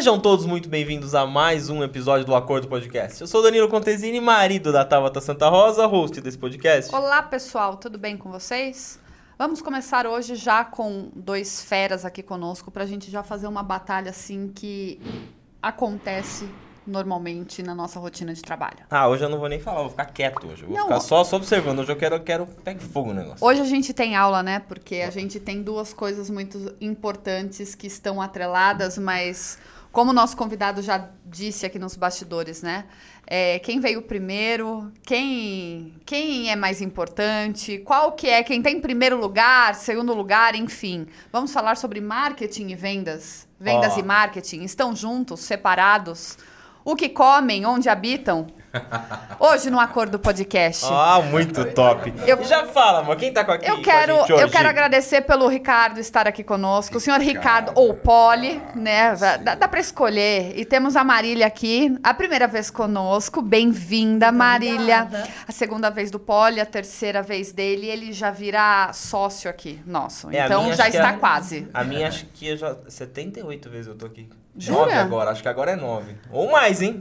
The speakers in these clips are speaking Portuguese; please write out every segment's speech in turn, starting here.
Sejam todos muito bem-vindos a mais um episódio do Acordo Podcast. Eu sou Danilo Contesini, marido da Tabata Santa Rosa, host desse podcast. Olá, pessoal, tudo bem com vocês? Vamos começar hoje já com dois feras aqui conosco para a gente já fazer uma batalha assim que acontece normalmente na nossa rotina de trabalho. Ah, hoje eu não vou nem falar, vou ficar quieto hoje. Vou Não, ficar só, só observando. Hoje eu quero, eu quero pegue fogo o negócio. Hoje a gente tem aula, né? Porque a gente tem duas coisas muito importantes que estão atreladas, mas como o nosso convidado já disse aqui nos bastidores, né? É, quem veio primeiro, quem, quem é mais importante, qual que é, quem tem primeiro lugar, segundo lugar, enfim. Vamos falar sobre marketing e vendas. Vendas Ó. e marketing estão juntos, separados? O que comem, onde habitam? Hoje no Acordo Podcast. Ah, muito top. Eu- já fala, amor, quem tá com aqui Eu com a quero, gente eu quero agradecer pelo Ricardo estar aqui conosco. O senhor Ricardo ou Poli, né? Dá, dá para escolher. E temos a Marília aqui, a primeira vez conosco. Bem-vinda, Marília. obrigada. A segunda vez do Poli, a terceira vez dele. Ele já virá sócio aqui, nosso. É, a então já está é- quase. A minha acho que eu já... 78 vezes eu tô aqui. Jura? 9 agora, acho que agora é 9. Ou mais, hein?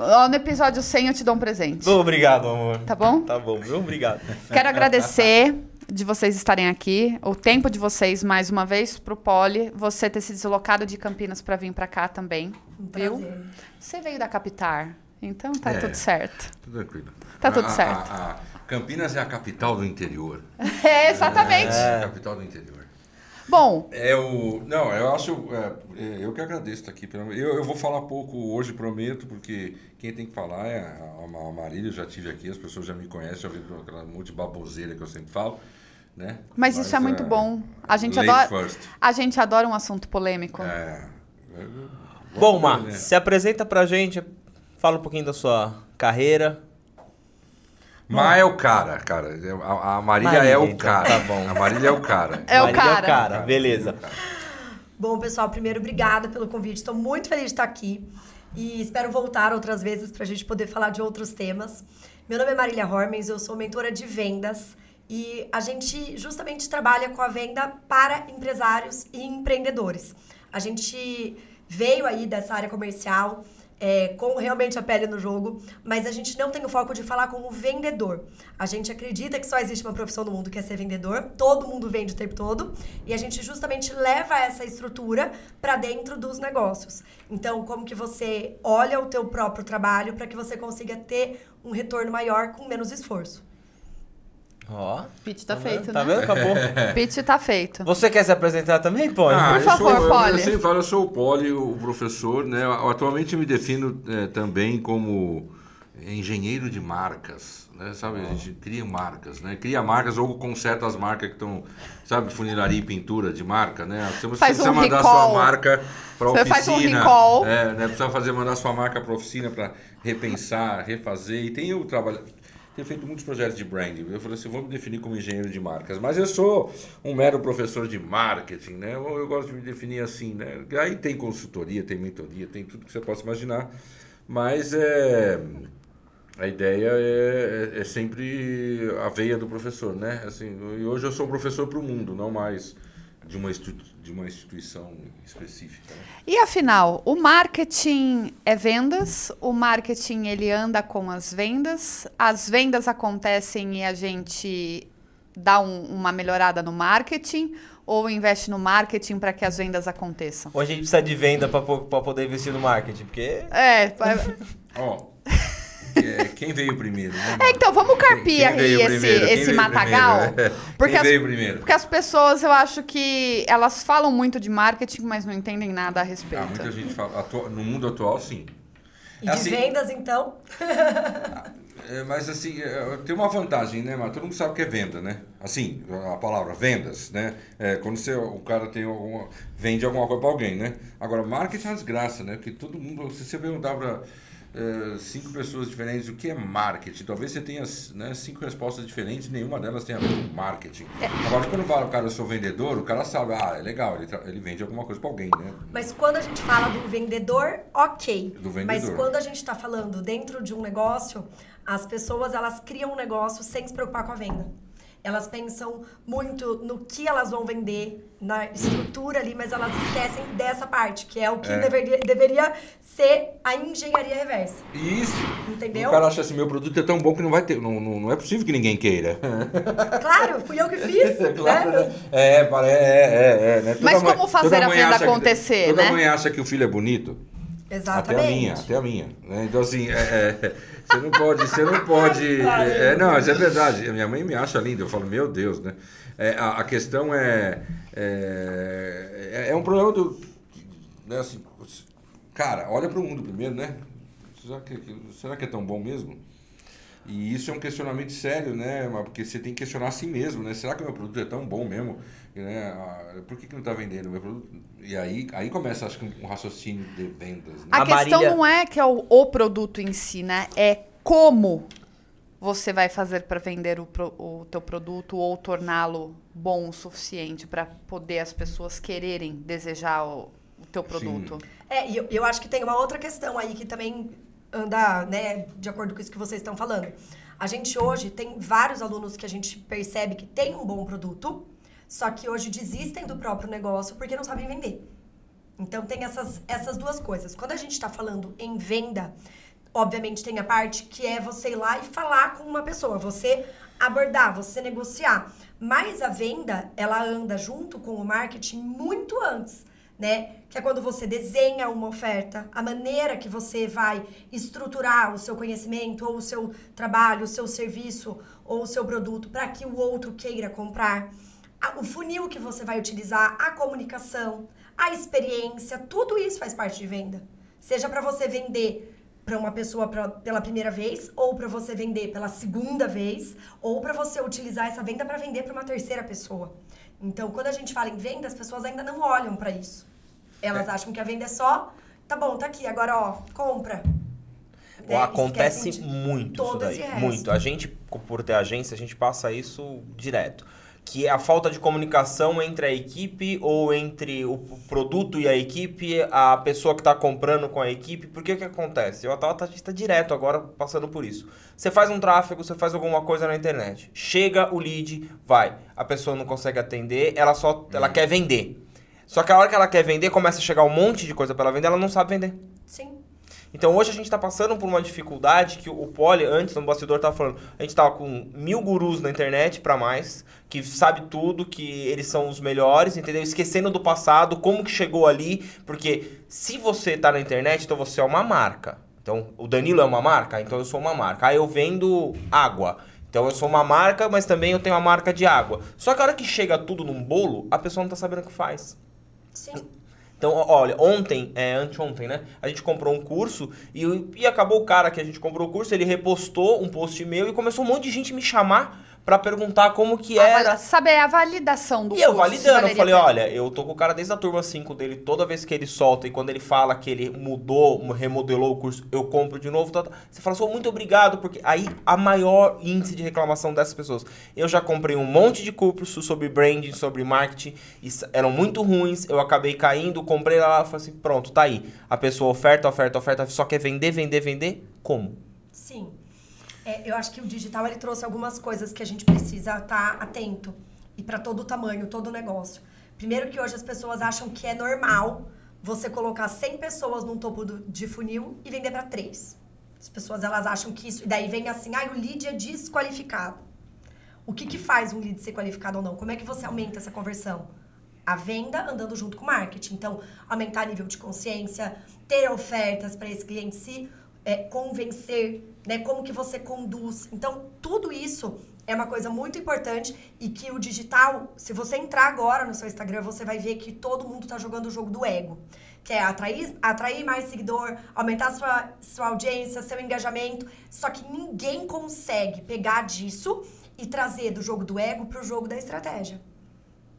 Ó, No episódio 100 eu te dou um presente. Obrigado, amor. Tá bom? Tá bom, viu? Obrigado. Quero agradecer de vocês estarem aqui, o tempo de vocês mais uma vez pro Poli, você ter se deslocado de Campinas para vir para cá também, Um viu? prazer. Você veio da capital, então tá É. tudo certo. Tudo tranquilo. Tá tudo A- a- certo. a Campinas é a capital do interior. É, exatamente. É a capital do interior. Bom, É o. Não, eu acho. é, é, eu que agradeço estar aqui. pelo- Eu, eu vou falar pouco hoje, prometo, porque quem tem que falar é a, a Marília. Eu já tive aqui, as pessoas já me conhecem, já viram aquela monte de baboseira que eu sempre falo. Né? mas isso é muito bom. A gente adora, first. a gente adora um assunto polêmico. É. é, Bom, Mar, né? se apresenta pra gente, fala um pouquinho da sua carreira. Mar é o cara, cara. A, a Marília, Marília, é o então, cara. tá bom. A Marília é o cara. É o Marília cara. cara, beleza. Bom, pessoal, primeiro, obrigada pelo convite. Estou muito feliz de estar aqui e espero voltar outras vezes para a gente poder falar de outros temas. Meu nome é Marília Hormens, eu sou mentora de vendas e a gente justamente trabalha com a venda para empresários e empreendedores. A gente veio aí dessa área comercial é, com realmente a pele no jogo, mas a gente não tem o foco de falar como vendedor. A gente acredita que só existe uma profissão no mundo que é ser vendedor, todo mundo vende o tempo todo, e a gente justamente leva essa estrutura para dentro dos negócios. Então, como que você olha o teu próprio trabalho para que você consiga ter um retorno maior com menos esforço. Ó. Pitch tá vendo? feito, Tá né? vendo? Acabou. Pitch tá feito. Você quer se apresentar também, Pony? Ah, Por eu favor, sou, eu- Poli. Eu sempre falo, eu sou o Poli, o professor, né? Atualmente eu me defino eh, também como engenheiro de marcas, né? Sabe, a gente cria marcas, né? Cria marcas ou conserta as marcas que estão, sabe, funilaria e pintura de marca, né? Você Faz precisa um mandar recall. sua marca para Você oficina. faz um recall. É, né? Precisa fazer, mandar sua marca para oficina para repensar, refazer. E tem o trabalho. Tenho feito muitos projetos de branding. Eu falei assim, vou me definir como engenheiro de marcas. Mas eu sou um mero professor de marketing, né? Eu, eu gosto de me definir assim, né? Aí tem consultoria, tem mentoria, tem tudo que você possa imaginar. Mas é, a ideia é, é, é sempre a veia do professor, né? Assim, e hoje eu sou um professor para o mundo, não mais de uma, de uma instituição específica. né? E afinal, o marketing é vendas, o marketing ele anda com as vendas, as vendas acontecem e a gente dá um- uma melhorada no marketing ou investe no marketing para que as vendas aconteçam? Ou a gente precisa de venda pra poder investir no marketing, porque... É, Ó, é, quem veio primeiro? Né, é, então vamos carpir Quem- quem aí esse, primeiro? Esse matagal. primeiro? Porque Quem as, veio primeiro? porque as pessoas, eu acho que elas falam muito de marketing, mas não entendem nada a respeito. Ah, muita gente fala. atua- no mundo atual, sim. E É de assim- vendas, então, É, mas assim, é, tem uma vantagem, né, mas todo mundo sabe o que é venda, né? Assim, a palavra vendas, né? É, quando você, o cara tem alguma, vende alguma coisa para alguém, né? Agora, marketing é uma desgraça, né? Porque todo mundo, se você perguntar para é, cinco pessoas diferentes o que é marketing, talvez você tenha né, cinco respostas diferentes, nenhuma delas tem a ver com marketing. Agora, quando fala o cara, eu sou vendedor, o cara sabe, ah, é legal, ele, ele vende alguma coisa para alguém, né? mas quando a gente fala do vendedor, ok. Do vendedor. Mas quando a gente está falando dentro de um negócio, as pessoas elas criam um negócio sem se preocupar com a venda. Elas pensam muito no que elas vão vender, na estrutura ali, mas elas esquecem dessa parte, que é o que É. deveria, deveria ser a engenharia reversa. Isso. Entendeu? O cara acha assim, meu produto é tão bom que não vai ter. Não, não, não é possível que ninguém queira. Claro, fui eu que fiz, Claro, né? né? É, é, é, é, né? Mas mãe- como fazer a venda acha que- acontecer, toda né? mãe acha que o filho é bonito. Exatamente. Até a minha, até a minha. né? Então, assim, é, é, você não pode, você não pode. É, não, isso é verdade. Minha mãe me acha linda. Eu falo, meu Deus, né? É, a, a questão é, é. é- É um problema do. Né, assim, cara, olha para o mundo primeiro, né? Será que, será que é tão bom mesmo? E isso é um questionamento sério, né? Mas Porque você tem que questionar a si mesmo, né? Será que o meu produto é tão bom mesmo? Né? Ah, Por que, que não está vendendo o meu produto? E aí, aí começa, acho que, um raciocínio de vendas. Né? A, A questão Marília- não é que é o, o produto em si, né? É como você vai fazer para vender o, pro- o teu produto ou torná-lo bom o suficiente para poder as pessoas quererem desejar o, o teu produto. É, e eu, eu acho que tem uma outra questão aí que também anda, né, de acordo com isso que vocês estão falando. A gente hoje tem vários alunos que a gente percebe que tem um bom produto, só que hoje desistem do próprio negócio porque não sabem vender. Então tem essas, essas duas coisas. Quando a gente está falando em venda, obviamente tem a parte que é você ir lá e falar com uma pessoa, você abordar, você negociar. Mas a venda, ela anda junto com o marketing muito antes, né? Que é quando você desenha uma oferta, a maneira que você vai estruturar o seu conhecimento, ou o seu trabalho, o seu serviço, ou o seu produto para que o outro queira comprar o funil que você vai utilizar, a comunicação, a experiência, tudo isso faz parte de venda. Seja para você vender para uma pessoa pra- pela primeira vez, ou para você vender pela segunda vez, ou para você utilizar essa venda para vender para uma terceira pessoa. Então, quando a gente fala em venda, as pessoas ainda não olham para isso. Elas acham que a venda é só, tá bom, tá aqui, agora ó, compra. Ou Né? acontece muito isso daí. Muito. A gente, por ter agência, a gente passa isso direto. Que é a falta de comunicação entre a equipe ou entre o produto e a equipe, a pessoa que está comprando com a equipe. Porque o que acontece? Eu estava tá direto agora passando por isso. Você faz um tráfego, você faz alguma coisa na internet. Chega o lead, vai. A pessoa não consegue atender, ela só ela quer vender. Só que a hora que ela quer vender, começa a chegar um monte de coisa para ela vender, ela não sabe vender. Sim. Então hoje a gente está passando por uma dificuldade que o Poli, antes no bastidor, estava falando. A gente tava com mil gurus na internet para mais, que sabe tudo, que eles são os melhores, entendeu? Esquecendo do passado, como que chegou ali. Porque se você tá na internet, então você é uma marca. Então, o Danilo é uma marca, então eu sou uma marca. Ah, eu vendo água. Então eu sou uma marca, mas também eu tenho uma marca de água. Só que a hora que chega tudo num bolo, a pessoa não tá sabendo o que faz. Sim. Então, olha, ontem, é, anteontem, né? A gente comprou um curso e, e acabou o cara que a gente comprou o curso, ele repostou um post meu e começou um monte de gente me chamar pra perguntar como que era. Saber a validação do E eu validando, eu falei, olha, eu tô com o cara desde a turma 5 dele, toda vez que ele solta e quando ele fala que ele mudou, remodelou o curso, eu compro de novo. tá, tá. Você fala, sou muito obrigado, porque aí a maior índice de reclamação dessas pessoas. Eu já comprei um monte de cursos sobre branding, sobre marketing, eram muito ruins, eu acabei caindo, comprei lá, falei assim, pronto, tá aí. A pessoa oferta, oferta, oferta, só quer vender, vender, vender, como? É, eu acho que o digital ele trouxe algumas coisas que a gente precisa estar atento. E para todo tamanho, todo negócio. Primeiro que hoje as pessoas acham que é normal você colocar 100 pessoas num topo do- de funil e vender para 3. As pessoas elas acham que isso... E daí vem assim, ah, o lead é desqualificado. O que, que faz um lead ser qualificado ou não? Como é que você aumenta essa conversão? A venda andando junto com o marketing. Então, aumentar nível de consciência, ter ofertas para esse cliente se é, convencer, né? Como que você conduz. Então, tudo isso é uma coisa muito importante e que o digital, se você entrar agora no seu Instagram, você vai ver que todo mundo tá jogando o jogo do ego. Que é atrair, atrair mais seguidor, aumentar sua, sua audiência, seu engajamento. Só que ninguém consegue pegar disso e trazer do jogo do ego pro jogo da estratégia.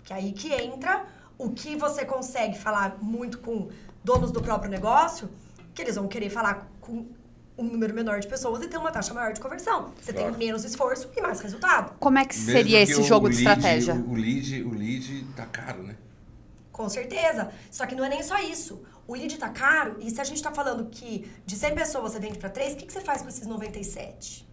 Que é aí que entra o que você consegue falar muito com donos do próprio negócio, que eles vão querer falar com um número menor de pessoas e ter uma taxa maior de conversão. Você Claro. tem menos esforço e mais resultado. Como é que Mesmo seria que esse o jogo de lead- estratégia? O, o lead, o lead tá caro, né? Com certeza. Só que não é nem só isso. O lead tá caro e se a gente tá falando que de 100 pessoas você vende para 3, o que, que você faz com esses 97?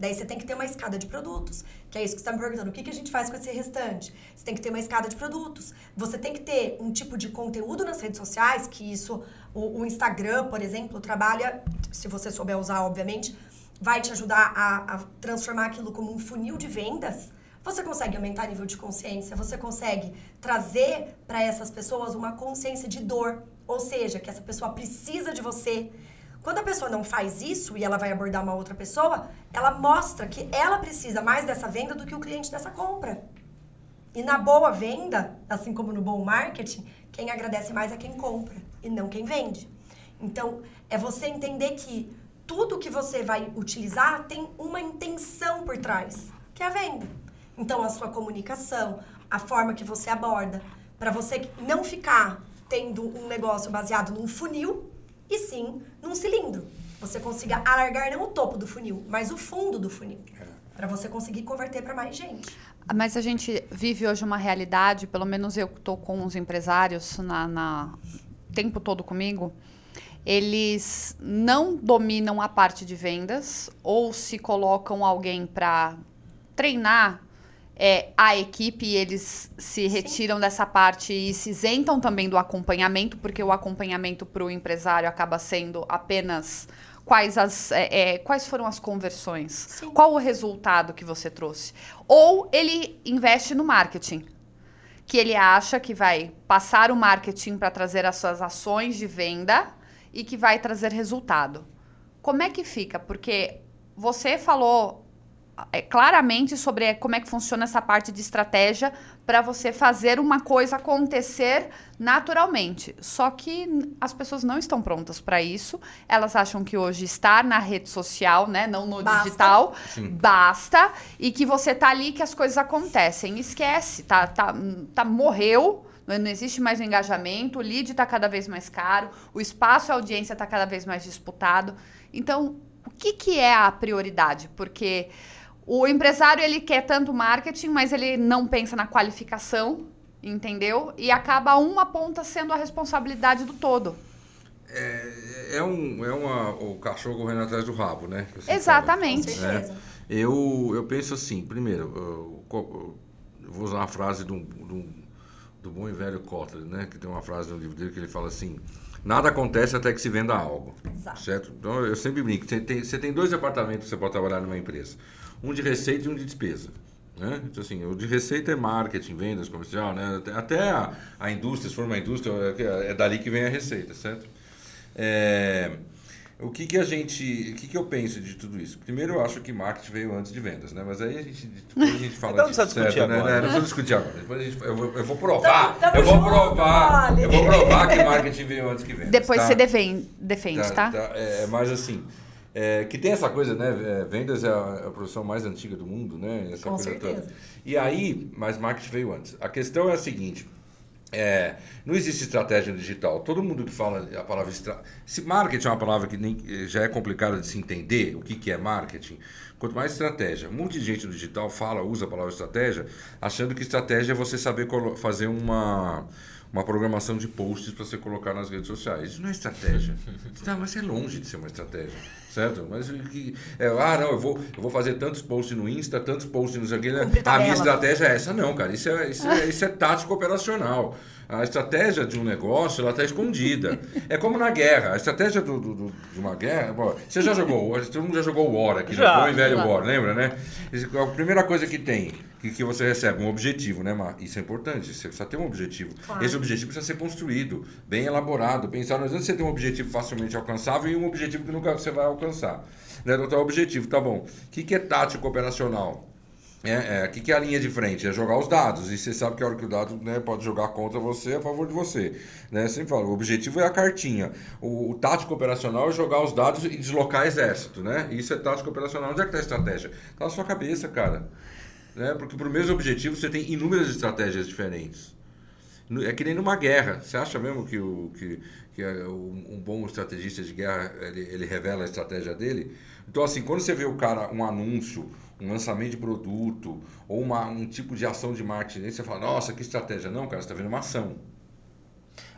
Daí você tem que ter uma escada de produtos, que é isso que você está me perguntando. O que, que a gente faz com esse restante? Você tem que ter uma escada de produtos. Você tem que ter um tipo de conteúdo nas redes sociais, que isso, o, o Instagram, por exemplo, trabalha, se você souber usar, obviamente, vai te ajudar a, a transformar aquilo como um funil de vendas. Você consegue aumentar o nível de consciência, você consegue trazer para essas pessoas uma consciência de dor, ou seja, que essa pessoa precisa de você, quando a pessoa não faz isso e ela vai abordar uma outra pessoa, ela mostra que ela precisa mais dessa venda do que o cliente dessa compra. E na boa venda, assim como no bom marketing, quem agradece mais é quem compra e não quem vende. Então, é você entender que tudo que você vai utilizar tem uma intenção por trás, que é a venda. Então, a sua comunicação, a forma que você aborda, para você não ficar tendo um negócio baseado num funil, e sim num cilindro. Você consiga alargar não o topo do funil, mas o fundo do funil. Para você conseguir converter para mais gente. Mas a gente vive hoje uma realidade, pelo menos eu estou com os empresários na, na tempo todo comigo, eles não dominam a parte de vendas ou se colocam alguém para treinar é, a equipe e eles se retiram Sim. dessa parte e se isentam também do acompanhamento, porque o acompanhamento para o empresário acaba sendo apenas quais, as, é, é, quais foram as conversões, Sim. qual o resultado que você trouxe. Ou ele investe no marketing, que ele acha que vai passar o marketing para trazer as suas ações de venda e que vai trazer resultado. Como é que fica? Porque você falou claramente sobre como é que funciona essa parte de estratégia para você fazer uma coisa acontecer naturalmente. Só que as pessoas não estão prontas para isso. Elas acham que hoje estar na rede social, né, não no basta. digital, Sim. basta e que você tá ali que as coisas acontecem. Esquece, tá, tá, tá morreu não existe mais o engajamento, o lead está cada vez mais caro, o espaço e a audiência está cada vez mais disputado. Então, o que, que é a prioridade? Porque o empresário ele quer tanto marketing, mas ele não pensa na qualificação, entendeu? E acaba uma ponta sendo a responsabilidade do todo. É, é, um, é uma, o cachorro correndo atrás do rabo, né? Exatamente. Fala, né? Eu, eu penso assim, primeiro, eu, eu vou usar uma frase do, do, do bom e velho Kotler, né? Que tem uma frase no livro dele que ele fala assim: nada acontece até que se venda algo. Exato. Certo? Então eu sempre brinco: você tem, você tem dois departamentos que você pode trabalhar numa empresa um de receita e um de despesa. Né? Então, assim, o de receita é marketing, vendas, comercial, né? até a, a indústria, se for uma indústria, é, é dali que vem a receita, certo? É, o que, que a gente, o que, que eu penso de tudo isso? Primeiro, eu acho que marketing veio antes de vendas, né? Mas aí a gente, depois a gente fala então, disso, certo, né? Não precisa discutir agora. Depois a gente, eu, vou, eu vou provar, eu vou provar, eu vou provar que marketing veio antes que vendas. Depois tá? você defende, defende tá? tá? É, mas assim, é, que tem essa coisa, né? É, vendas é a, a, profissão mais antiga do mundo, né? Essa Com certeza. Toda. E aí, mas marketing veio antes. A questão é a seguinte. É, não existe estratégia digital. Todo mundo que fala a palavra estra... se marketing é uma palavra que nem, já é complicada de se entender o que, que é marketing, quanto mais estratégia. Um monte de gente no digital fala, usa a palavra estratégia, achando que estratégia é você saber fazer uma uma programação de posts para você colocar nas redes sociais. Isso não é estratégia. Tá, mas é longe de ser uma estratégia, certo? Mas que, é, ah, não, eu vou, eu vou fazer tantos posts no Insta, tantos posts no aqui. Né? A minha estratégia é essa, não, cara. Isso é, isso é, isso é tático operacional. A estratégia de um negócio ela está escondida. É como na guerra. A estratégia do, do, do, de uma guerra. Bom, você já jogou, todo mundo já jogou o War aqui, já, né? bom e velho War, lembra, né? A primeira coisa que tem que, que você recebe? Um objetivo, né, Mar? Isso é importante, você precisa ter um objetivo. Claro. Esse objetivo precisa ser construído, bem elaborado, pensar. Não adianta você ter um objetivo facilmente alcançável e um objetivo que nunca você vai alcançar. Né? Então, o objetivo, tá bom. O que, que é tático operacional? É, é, que, que é a linha de frente? É jogar os dados. E você sabe que a hora que o dado né, pode jogar contra você, a favor de você. Né? Sempre falo, o objetivo é a cartinha. O, o, tático operacional é jogar os dados e deslocar exército. Né? Isso é tático operacional. Onde é que está a estratégia? Está na sua cabeça, cara. Né? Porque para o mesmo objetivo você tem inúmeras estratégias diferentes. É que nem numa guerra. Você acha mesmo que, o, que, que é um bom estrategista de guerra ele, ele revela a estratégia dele? Então, assim, quando você vê o cara, um anúncio, um lançamento de produto, ou uma, um tipo de ação de marketing, você fala, nossa, que estratégia. Não, cara, você está vendo uma ação.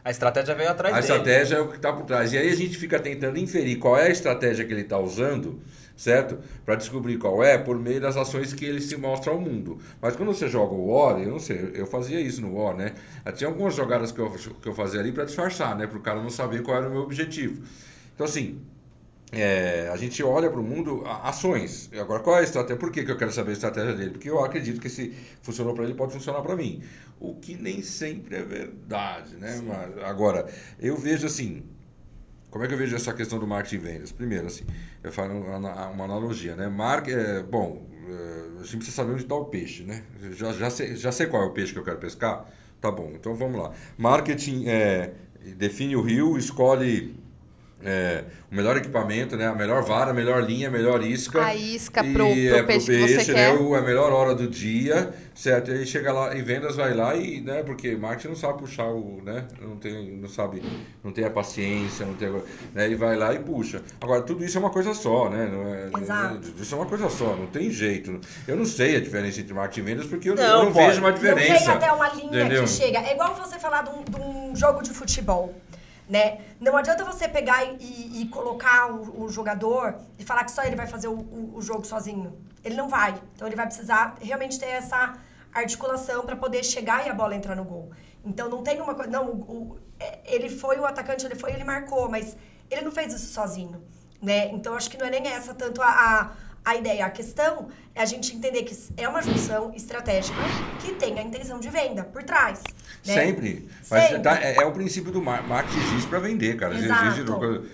A estratégia veio atrás a dele. A estratégia é o que está por trás. E aí a gente fica tentando inferir qual é a estratégia que ele está usando certo? Para descobrir qual é por meio das ações que ele se mostra ao mundo. Mas quando você joga o War, eu não sei, eu fazia isso no War, né? Tinha algumas jogadas que eu, que eu fazia ali para disfarçar, né? Para o cara não saber qual era o meu objetivo. Então, assim, é, a gente olha para o mundo ações. Agora, qual é a estratégia? Por que, que eu quero saber a estratégia dele? Porque eu acredito que se funcionou para ele, pode funcionar para mim. O que nem sempre é verdade, né? Mas, agora, eu vejo assim, como é que eu vejo essa questão do marketing e vendas? Primeiro, assim, eu falo uma analogia, né? Mar é, bom, é, a gente precisa saber onde está o peixe, né? Já, já, sei, já sei qual é o peixe que eu quero pescar? Tá bom, então vamos lá. Marketing é, define o rio, escolhe é, o melhor equipamento, né? A melhor vara, a melhor linha, a melhor isca. A isca pro, e, pro é, peixe, pro peixe que você né? quer. O, a melhor hora do dia, certo? E aí chega lá, em vendas vai lá e, né? Porque marketing não sabe puxar o, né? Não tem, não sabe, não tem a paciência, não tem, né? E vai lá e puxa. Agora, tudo isso é uma coisa só, né? Não é, Exato. Isso é uma coisa só, não tem jeito. Eu não sei a diferença entre marketing e vendas porque eu Não, não, eu não vejo uma Não diferença. tem até uma linha entendeu? que chega. É igual você falar de um, de um jogo de futebol. Né? Não adianta você pegar e, e- colocar o, o jogador e falar que só ele vai fazer o, o- o jogo sozinho. Ele não vai. Então ele vai precisar realmente ter essa articulação para poder chegar e a bola entrar no gol. Então não tem uma coisa. Não, é- ele foi o atacante, ele foi, ele marcou, mas ele não fez isso sozinho. Né? Então acho que não é nem essa tanto a, a, a ideia. A questão a gente entender que é uma junção estratégica que tem a intenção de venda por trás. né? Sempre. Mas Sempre. tá- é, é o princípio do mar- marketing existe para vender, cara. Exato. Existe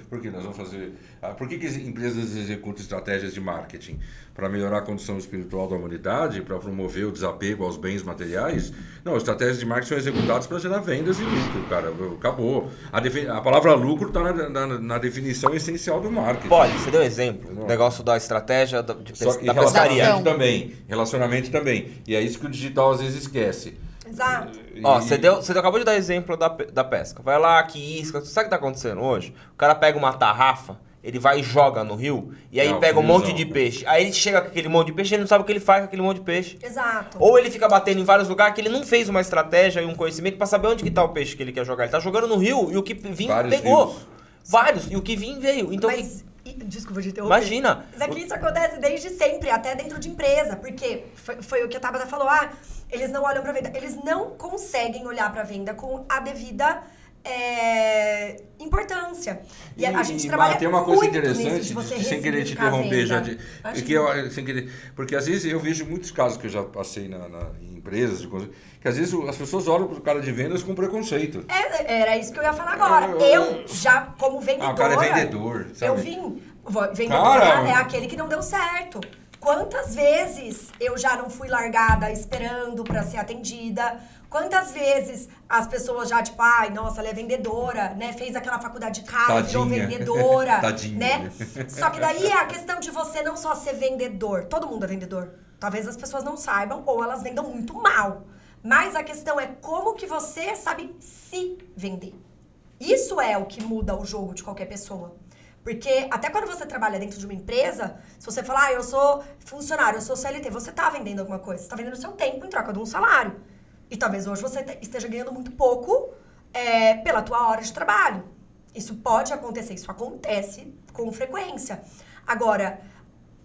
porque nós vamos fazer. ah, por que, que as empresas executam estratégias de marketing? Para melhorar a condição espiritual da humanidade, para promover o desapego aos bens materiais? Não, estratégias de marketing são executadas para gerar vendas e lucro, cara. Acabou. A, defi- a palavra lucro está na, na- na definição essencial do marketing. Pode, você deu um exemplo. Não. O negócio da estratégia da, de Só, da pescaria. Relacionamento também. Relacionamento também. E é isso que o digital às vezes esquece. Exato. Ó, você deu, você acabou de dar exemplo da, da pesca. Vai lá, que isca. Sabe o que tá acontecendo hoje? O cara pega uma tarrafa, ele vai e joga no rio, e aí Não, pega um monte de peixe. Aí ele chega com aquele monte de peixe, ele não sabe o que ele faz com aquele monte de peixe. Exato. Ou ele fica batendo em vários lugares que ele não fez uma estratégia e um conhecimento pra saber onde que tá o peixe que ele quer jogar. Ele tá jogando no rio e o que vinha Vários pegou. rios. Vários. E o que vinha veio. Então, Mas, e- desculpa te interromper. imagina. Mas é que isso acontece desde sempre, até dentro de empresa. Porque foi, foi o que a Tabata falou. Ah, eles não olham pra venda. Eles não conseguem olhar pra venda com a devida é, importância. E, a gente trabalha tem uma coisa interessante, de sem querer te interromper, já de, Imagina. porque, eu, sem querer, porque às vezes eu vejo muitos casos que eu já passei na, na- em empresas, que às vezes as pessoas olham para o cara de vendas com preconceito. É, era isso que eu ia falar agora. Eu, já como vendedora... Ah, o cara é vendedor, sabe? Eu vim... Vendedora Cara! é aquele que não deu certo. Quantas vezes eu já não fui largada esperando pra ser atendida? Quantas vezes as pessoas já, tipo, ai, nossa, ela é vendedora, né? Fez aquela faculdade cara, virou vendedora, Tadinha. né? Só que daí é a questão de você não só ser vendedor. Todo mundo é vendedor. Talvez as pessoas não saibam ou elas vendam muito mal. Mas a questão é como que você sabe se vender. Isso é o que muda o jogo de qualquer pessoa. Porque até quando você trabalha dentro de uma empresa, se você falar, ah, eu sou funcionário, eu sou CLT, você tá vendendo alguma coisa. Você tá vendendo seu tempo em troca de um salário. E talvez hoje você te- esteja ganhando muito pouco é, pela tua hora de trabalho. Isso pode acontecer, isso acontece com frequência. Agora,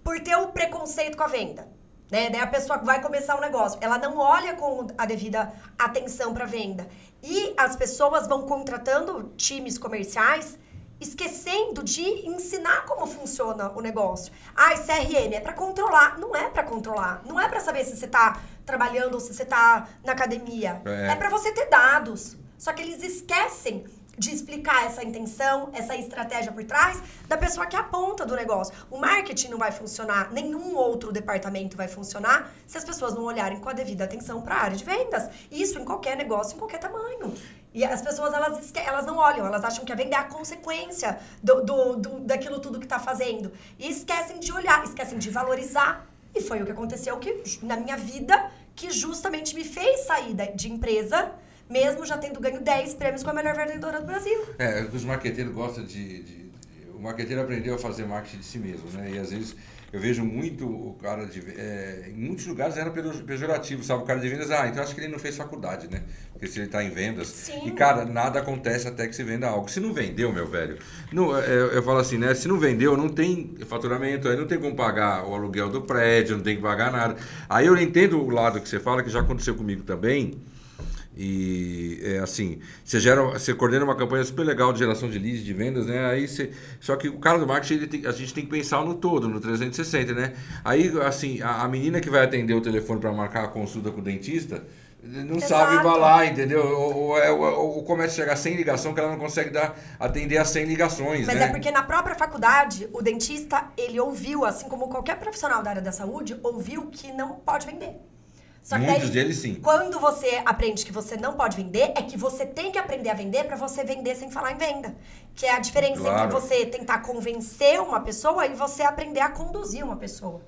por ter o preconceito com a venda, né? Daí a pessoa vai começar um negócio, ela não olha com a devida atenção para venda. E as pessoas vão contratando times comerciais esquecendo de ensinar como funciona o negócio. Ah, CRM é para controlar, não é para controlar, não é para saber se você tá trabalhando ou se você tá na academia. É. É, para você ter dados. Só que eles esquecem de explicar essa intenção, essa estratégia por trás da pessoa que é a ponta do negócio. O marketing não vai funcionar, nenhum outro departamento vai funcionar se as pessoas não olharem com a devida atenção para a área de vendas. Isso em qualquer negócio, em qualquer tamanho. E as pessoas, elas, elas não olham, elas acham que a venda é a consequência do, do, do- daquilo tudo que está fazendo. E esquecem de olhar, esquecem de valorizar. E foi o que aconteceu que, na minha vida, que justamente me fez sair de empresa, mesmo já tendo ganho 10 prêmios com a melhor vendedora do Brasil. É, os marqueteiros gostam de, de- de- O marqueteiro aprendeu a fazer marketing de si mesmo, né? E às vezes eu vejo muito o cara de. É, em muitos lugares era pejo- pejorativo, sabe? O cara de vendas, ah, então acho que ele não fez faculdade, né? Porque se ele está em vendas. Sim. E, cara, nada acontece até que se venda algo. Se não vendeu, meu velho, não, é, eu, eu falo assim, né? Se não vendeu, não tem faturamento, aí não tem como pagar o aluguel do prédio, não tem que pagar nada. Aí eu entendo o lado que você fala, que já aconteceu comigo também. E é assim, você gera, você coordena uma campanha super legal de geração de leads, de vendas, né? Aí você, só que o cara do marketing, ele tem- a gente tem que pensar no todo, no 360, né? Aí assim, a, a menina que vai atender o telefone para marcar a consulta com o dentista, não Exato. sabe embalar, entendeu? Ou, ou, é- ou, ou começa a chegar sem ligação que ela não consegue dar, atender a 100 ligações, Mas né? é porque na própria faculdade, o dentista, ele ouviu, assim como qualquer profissional da área da saúde, ouviu que não pode vender. Só que Muitos daí, deles, sim. Quando você aprende que você não pode vender, é que você tem que aprender a vender pra você vender sem falar em venda. Que é a diferença Claro. entre você tentar convencer uma pessoa e você aprender a conduzir uma pessoa.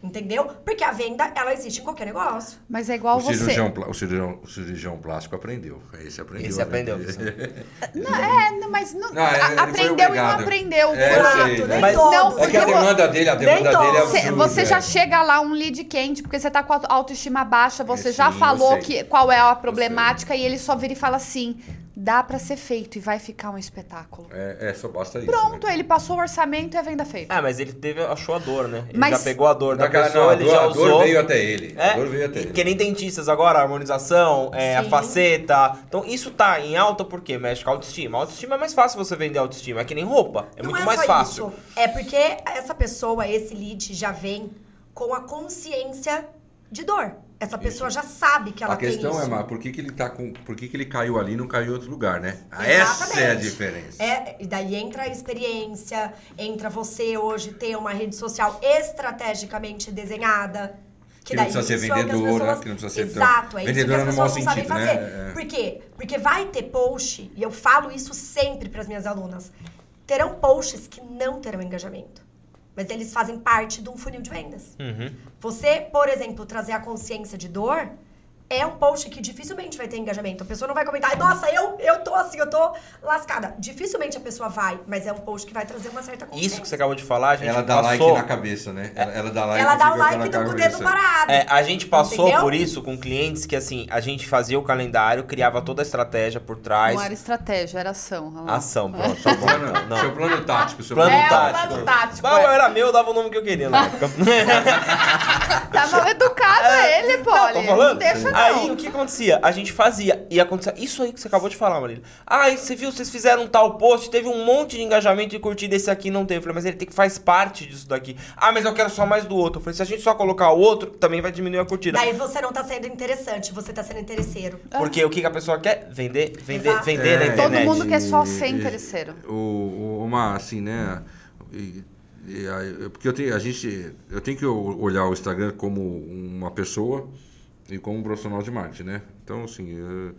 Entendeu? Porque a venda, ela existe em qualquer negócio. Mas é igual O você. cirurgião, o, cirurgião, o cirurgião plástico aprendeu. Esse aprendeu. Esse né? aprendeu. Não, é, não, mas não, Não, é, aprendeu e não aprendeu. É, sei, nem Mas- todos. Não, É que a demanda dele, a demanda dele é. Você, absurda. você já é. chega lá um lead quente, porque você tá com a autoestima baixa, você É, já sim, falou que, qual é a problemática e ele só vira e fala assim: dá pra ser feito e vai ficar um espetáculo. É, é, só basta isso. Pronto, né? ele passou o orçamento e a venda feita. Ah, mas ele teve, achou a dor, né? Ele Mas- já pegou a dor da Daquela- pessoa, não, a ele dor- já a usou. dor veio até ele. É, A dor veio até ele. que nem dentistas agora, a harmonização, é, a faceta. Então isso tá em alta porque mexe com a autoestima. A autoestima é mais fácil você vender autoestima, é que nem roupa. É não muito é mais só fácil. isso. É porque essa pessoa, esse lead, já vem com a consciência de dor. Essa pessoa já sabe que ela A questão tem é, isso. mas por que, que ele tá com. Por que, que ele caiu ali e não caiu em outro lugar, né? Essa é a Exatamente. diferença. É, e daí entra a experiência, entra você hoje ter uma rede social estrategicamente desenhada. Que não precisa ser isso é o que as vendedora, pessoas- que não precisa ser Exato, é isso que vendedora as no pessoas mau não sabem sentido, né? fazer. É. Por quê? Porque vai ter post, e eu falo isso sempre para as minhas alunas, terão posts que não terão engajamento. Mas eles fazem parte de um funil de vendas. Uhum. Você, por exemplo, trazer a consciência de dor é um post que dificilmente vai ter engajamento. A pessoa não vai comentar, nossa, eu, eu tô assim, eu tô lascada. Dificilmente a pessoa vai, mas é um post que vai trazer uma certa consciência. Isso que você acabou de falar, a gente Ela dá passou... like na cabeça, né? Ela, ela dá like Ela dá like do- aquela com o dedo parado. É, a gente passou Entendeu? por isso com clientes que assim, a gente fazia o calendário, criava toda a estratégia por trás. Não era estratégia, era ação. olha. Ação, pronto. Seu plano, Não. seu plano tático. Seu Plano É, tático. plano tático, Não, é. era meu, eu dava o nome que eu queria na época. Tá mal educado ele, pô. Não, tô falando? Não deixa. Aí o que acontecia? A gente fazia e acontecia isso aí que você acabou de falar, Marília. Ah, você viu, vocês fizeram um tal post, teve um monte de engajamento e curtida, esse aqui não teve. Eu falei, mas ele tem que faz parte disso daqui. Ah, mas eu quero só mais do outro. Eu falei, se a gente só colocar o outro, também vai diminuir a curtida. Daí você não tá sendo interessante, você tá sendo interesseiro. Porque o que que a pessoa quer? Vender, vender, Exato. vender na É, Todo internet. mundo quer só ser interesseiro. O, o- uma, assim, né? e- e aí, porque eu tenho, a gente, eu tenho que olhar o Instagram como uma pessoa e como um profissional de marketing, né? Então, assim, eu-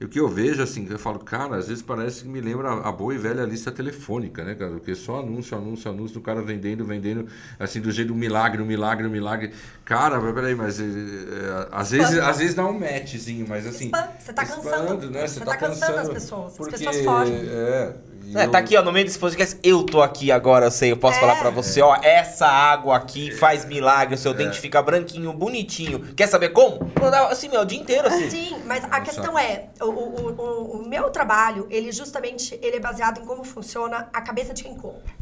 e o que eu vejo, assim, eu falo, cara, às vezes parece que me lembra a boa e velha lista telefônica, né, cara? Porque só anúncio, anúncio, anúncio do cara vendendo, vendendo, assim, do jeito do milagre, um milagre, um milagre. Cara, peraí, mas é, é, às, vezes, às vezes dá um matchzinho, mas assim. Spam, você tá cansando. né? Você Você tá tá cansando as cansando. pessoas, as Porque, pessoas fogem. É, É, eu- tá aqui, ó, no meio desse podcast, eu tô aqui agora, eu sei, eu posso É. falar pra você, ó, essa água aqui faz milagre, o seu dente fica branquinho, bonitinho. Quer saber como? Assim, meu, o dia inteiro, assim. Sim, mas a questão é, o, o, o, o meu trabalho, ele justamente, ele é baseado em como funciona a cabeça de quem compra.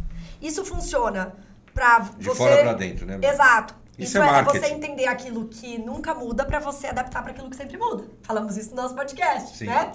Isso funciona pra De você... fora pra dentro, né? Exato. Isso Isso, é é, marketing. você entender aquilo que nunca muda pra você adaptar para aquilo que sempre muda. Falamos isso no nosso podcast, Sim. né?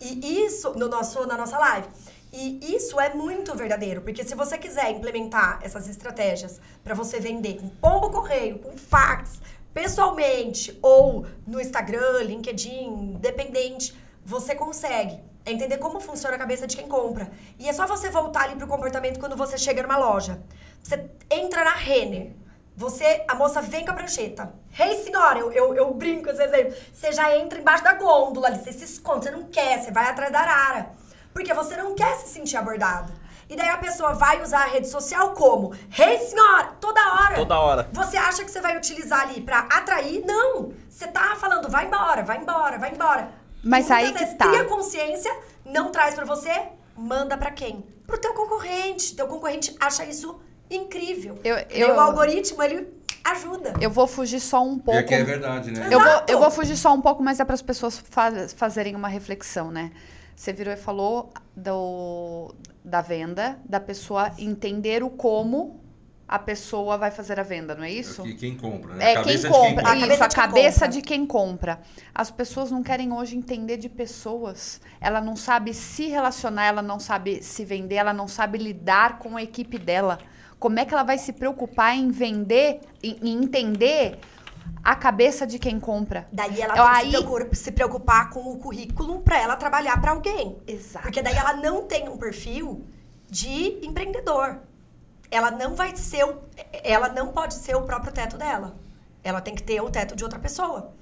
E isso no nosso na nossa live. E isso é muito verdadeiro, porque se você quiser implementar essas estratégias pra você vender com pombo correio, com fax, pessoalmente ou no Instagram, LinkedIn, independente, você consegue. É entender como funciona a cabeça de quem compra. E é só você voltar ali pro comportamento quando você chega numa loja. Você entra na Renner. Você, a moça vem com a prancheta. Rei senhora, eu, eu, eu brinco esse exemplo. Você já entra embaixo da gôndola ali, você se esconde, você não quer, você vai atrás da arara. Porque você não quer se sentir abordado. E daí a pessoa vai usar a rede social como? Rei senhora, toda hora. Toda hora. Você acha que você vai utilizar ali pra atrair? Não. Você tá falando, vai embora, vai embora, vai embora. Mas E aí que vezes tá. Cria consciência, não traz pra você, manda pra quem? Pro teu concorrente. Teu concorrente acha isso incrível. Eu- E eu- o algoritmo, ele ajuda. Eu vou fugir só um pouco. É que é verdade, né? Eu vou, eu vou fugir só um pouco, mas é para as pessoas fa- fazerem uma reflexão, né? Você virou e falou do, da venda, da pessoa entender o como a pessoa vai fazer a venda, não é isso? Que- Quem compra, né? É A quem cabeça de compra, A isso, cabeça a de quem cabeça compra. de quem compra. As pessoas não querem hoje entender de pessoas. Ela não sabe se relacionar, ela não sabe se vender, ela não sabe lidar com a equipe dela. Como é que ela vai se preocupar em vender, em entender a cabeça de quem compra? Daí ela tem aí- que se preocupar, se preocupar com o currículo para ela trabalhar para alguém. Exato. Porque daí ela não tem um perfil de empreendedor. Ela não vai ser o, ela não pode ser o próprio teto dela. Ela tem que ter o teto de outra pessoa.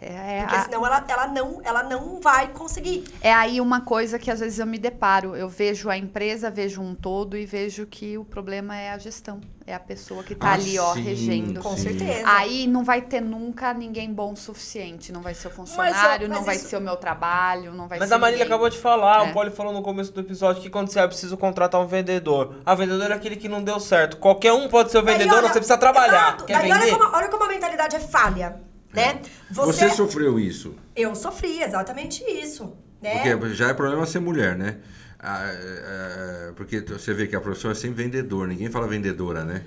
É, é Porque a- senão ela, ela, não, ela não vai conseguir. É aí uma coisa que às vezes eu me deparo. Eu vejo a empresa, vejo um todo e vejo que o problema é a gestão. É a pessoa que tá Ah, ali, ó, sim, regendo. Com sim. certeza. Aí não vai ter nunca ninguém bom o suficiente. Não vai ser o funcionário, mas não vai isso- ser o meu trabalho, não vai Mas ser a Marília ninguém. acabou de falar, É. o Poli falou no começo do episódio que quando você é preciso contratar um vendedor. A vendedora é aquele que não deu certo. Qualquer um pode ser o vendedor, olha- você precisa trabalhar. Exato. Quer Daí, vender? Olha como, olha como a mentalidade é falha, né? Você sofreu isso. Eu sofri exatamente isso, né? Porque já é problema ser mulher, né? Ah, é, é, porque você vê que a profissão é sempre vendedor, ninguém fala vendedora, né?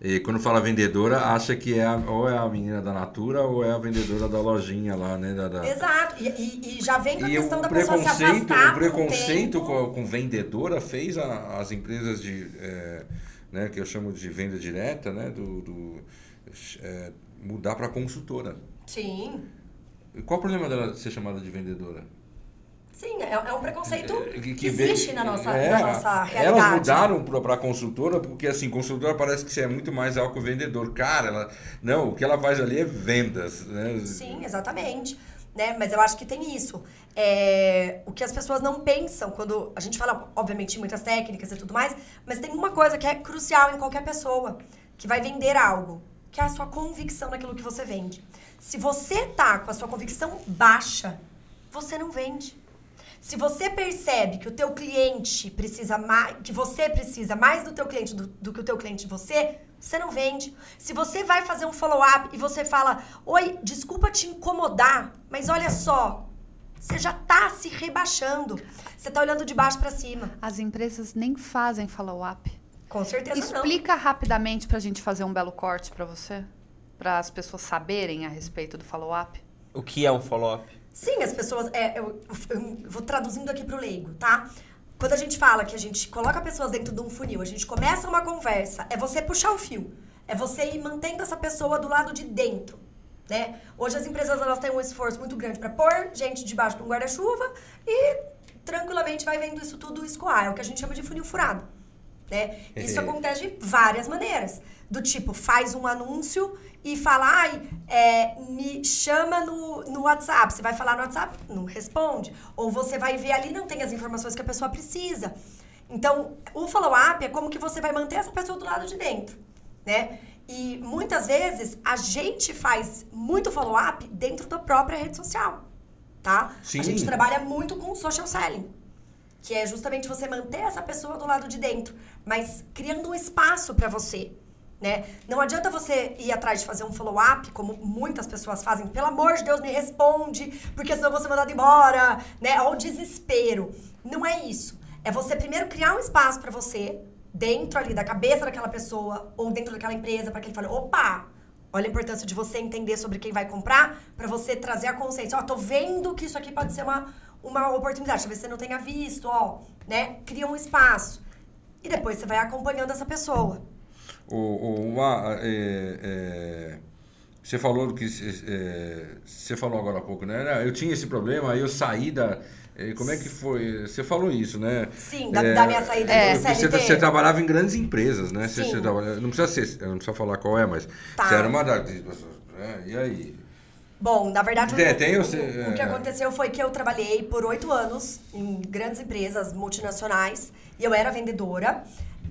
E quando fala vendedora, acha que é a- ou é a menina da Natura ou é a vendedora da lojinha lá, né? Da, da- Exato. E, e- e já vem com a E questão da pessoa se afastar o preconceito com, com vendedora fez a- as empresas de, é, né, que eu chamo de venda direta, né, do, do, é, mudar para consultora. Sim. E Qual o problema dela ser chamada de vendedora? Sim, é, é um preconceito É, que, vem- existe na nossa, é, na nossa realidade. Elas mudaram para consultora porque assim, consultora parece que você é muito mais alto que o vendedor. Cara, ela, não, o que ela faz ali é vendas, né? Sim, exatamente. Né? Mas eu acho que tem isso. É, o que as pessoas não pensam quando. A gente fala, obviamente, muitas técnicas e tudo mais, mas tem uma coisa que é crucial em qualquer pessoa que vai vender algo, que é a sua convicção naquilo que você vende. Se você tá com a sua convicção baixa, você não vende. Se você percebe que o teu cliente precisa mais, que você precisa mais do teu cliente do, do que o teu cliente de você, você não vende. Se você vai fazer um follow-up e você fala, oi, desculpa te incomodar, mas olha só, você já tá se rebaixando. Você tá olhando de baixo para cima. As empresas nem fazem follow-up. Com certeza não. Explica rapidamente pra gente fazer um belo corte pra você. Para as pessoas saberem a respeito do follow-up. O que é um follow-up? Sim, as pessoas. é, eu, eu vou traduzindo aqui pro leigo, tá? Quando a gente fala que a gente coloca pessoas dentro de um funil, a gente começa uma conversa, é você puxar o fio. É você ir mantendo essa pessoa do lado de dentro. Né? Hoje as empresas elas têm um esforço muito grande para pôr gente debaixo de um guarda-chuva e tranquilamente vai vendo isso tudo escoar. É o que a gente chama de funil furado. Né? Isso acontece de várias maneiras. Do tipo, faz um anúncio e fala, ai, é, me chama no, no WhatsApp. Você vai falar no WhatsApp? Não responde. Ou você vai ver ali, não tem as informações que a pessoa precisa. Então, o follow-up é como que você vai manter essa pessoa do lado de dentro, né? E muitas vezes a gente faz muito follow-up dentro da própria rede social, tá? Sim. A gente trabalha muito com social selling. Que é justamente você manter essa pessoa do lado de dentro, mas criando um espaço para você. Né? Não adianta você ir atrás de fazer um follow-up, como muitas pessoas fazem, pelo amor de Deus, me responde, porque senão eu vou ser mandado embora, né? Ao desespero. Não é isso. É você primeiro criar um espaço para você, dentro ali da cabeça daquela pessoa, ou dentro daquela empresa, para que ele fale, opa, olha a importância de você entender sobre quem vai comprar, para você trazer a consciência. Ó, tô vendo que isso aqui pode ser uma, uma oportunidade, talvez você não tenha visto, ó, né? Cria um espaço. E depois você vai acompanhando essa pessoa. O, o, uma, é, é, você falou do que é, você falou agora há pouco, né? Eu tinha esse problema, aí eu saí da. é, Como é que foi? Você falou isso, né? Sim, da- da minha saída do Você, CLT. você trabalhava em grandes empresas, né? Você, Sim. você trabalha- não precisa ser, não precisa falar qual é, mas Tá. você era uma das. né? E aí? Bom, na verdade, Tem- o, tem, o- você- o que é. aconteceu foi que eu trabalhei por oito anos em grandes empresas multinacionais e eu era vendedora.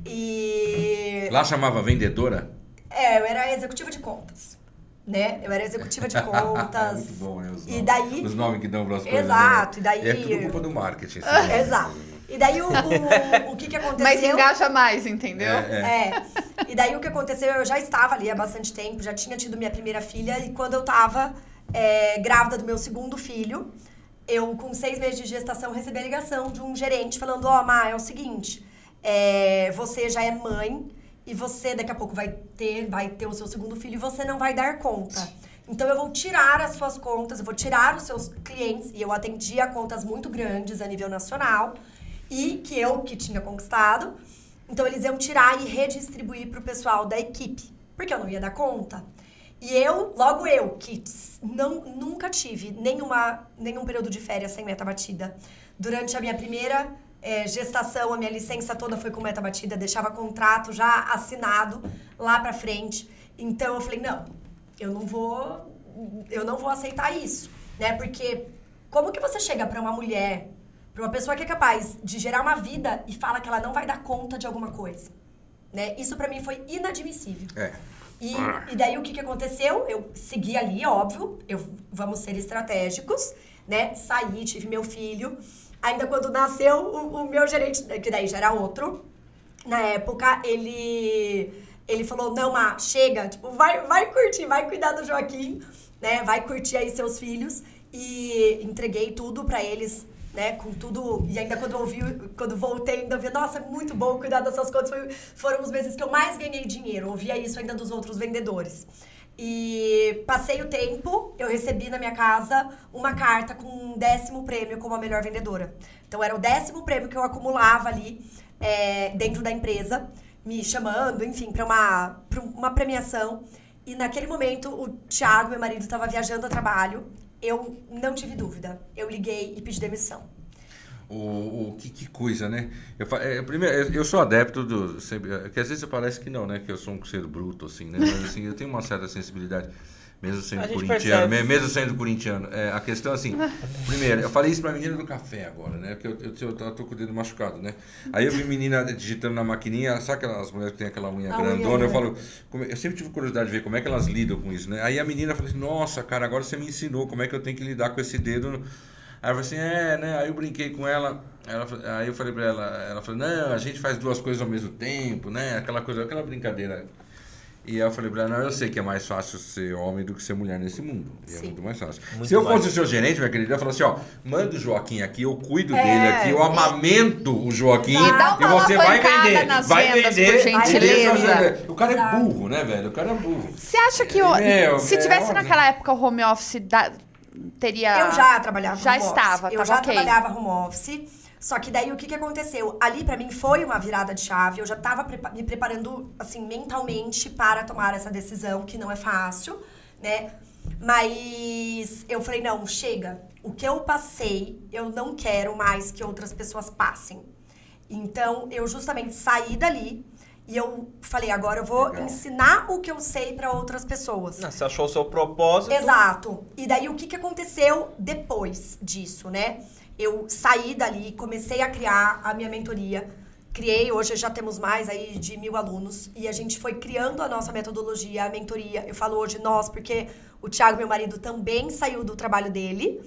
E. Lá chamava vendedora? É, eu era executiva de contas. Né? Eu era executiva de contas. Muito bom, né? Os E nomes, daí. Os nomes que dão para as coisas. Exato, né? e daí- E é tudo culpa do marketing. assim. Exato. E daí o, o, o que, que aconteceu? Mas engaja mais, entendeu? É. E daí o que aconteceu, eu já estava ali há bastante tempo, já tinha tido minha primeira filha, e quando eu tava é, grávida do meu segundo filho, eu, com seis meses de gestação, recebi a ligação de um gerente falando, ó, oh, Má, é o seguinte, é, você já é mãe e você daqui a pouco vai ter, vai ter o seu segundo filho e você não vai dar conta. Então eu vou tirar as suas contas, eu vou tirar os seus clientes, e eu atendia contas muito grandes a nível nacional, e que eu que tinha conquistado. Então eles iam tirar e redistribuir para o pessoal da equipe, porque eu não ia dar conta. E eu, logo eu, que não, nunca tive nenhuma, nenhum período de férias sem meta batida. Durante a minha primeira é, gestação, a minha licença toda foi com meta batida, deixava contrato já assinado lá para frente. Então eu falei, não, eu não vou eu não vou aceitar isso, né? Porque como que você chega para uma mulher, para uma pessoa que é capaz de gerar uma vida e fala que ela não vai dar conta de alguma coisa, né? Isso para mim foi inadmissível. É. E, e daí o que, que aconteceu? Eu segui ali, óbvio, eu, vamos ser estratégicos, né? Saí, tive meu filho. Ainda quando nasceu, o, o meu gerente, que daí já era outro, na época, ele ele falou, não, Má, chega, tipo, vai, vai curtir, vai cuidar do Joaquim, né? Vai curtir aí seus filhos. E entreguei tudo para eles, né? Com tudo. E ainda quando ouvi, quando voltei, ainda vi, nossa, é muito bom cuidar dessas contas. Foi, foram os meses que eu mais ganhei dinheiro. Ouvia isso ainda dos outros vendedores. E passei o tempo, eu recebi na minha casa uma carta com um décimo prêmio como a melhor vendedora. Então era o décimo prêmio que eu acumulava ali é, dentro da empresa me chamando, enfim, para uma, uma premiação. E naquele momento, o Thiago, meu marido, estava viajando a trabalho. Eu não tive dúvida. Eu liguei e pedi demissão. O, o que, que, coisa, né? Eu, é, primeiro, eu sou adepto do. Sempre, é, que às vezes parece que não, né? Que eu sou um ser bruto, assim, né? Mas assim, eu tenho uma certa sensibilidade mesmo sendo corintiano, percebe. mesmo sendo corintiano. É, a questão assim, primeiro, eu falei isso pra menina do café agora, né? Porque eu, eu, eu, eu tô com o dedo machucado, né? Aí eu vi menina digitando na maquininha, sabe aquelas mulheres que tem aquela unha a grandona? Unha, eu falo, como, eu sempre tive curiosidade de ver como é que elas lidam com isso, né? Aí a menina falou assim, nossa, cara, agora você me ensinou como é que eu tenho que lidar com esse dedo. Aí eu falei assim, é, né? Aí eu brinquei com ela, ela aí eu falei pra ela, ela falou, não, a gente faz duas coisas ao mesmo tempo, né? Aquela coisa, aquela brincadeira e eu falei pra ela, não, eu sei que é mais fácil ser homem do que ser mulher nesse mundo. E é muito mais fácil. Muito Se eu fosse o seu gerente, minha querida, eu ia falar assim, ó, manda o Joaquim aqui, eu cuido é, dele aqui, eu amamento o Joaquim e, você vai vender. Vai vender. Por gentileza. O cara é burro, né, velho? O cara é burro. Você acha que o, Meu, se tivesse é naquela época o home office da, teria... Eu já trabalhava já home estava, office. Eu já okay. trabalhava home office. Só que daí o que, que aconteceu? Ali para mim foi uma virada de chave. Eu já tava prepa me preparando assim mentalmente para tomar essa decisão, que não é fácil, né? Mas eu falei, não, chega. O que eu passei, eu não quero mais que outras pessoas passem. Então, eu justamente saí dali e eu falei, agora eu vou Legal. ensinar o que eu sei para outras pessoas. Você achou o seu propósito? Exato. E daí o que, que aconteceu depois disso, né? Eu saí dali, comecei a criar a minha mentoria. Criei, hoje já temos mais aí de mil alunos e a gente foi criando a nossa metodologia, a mentoria. Eu falo hoje nós, porque o Thiago, meu marido, também saiu do trabalho dele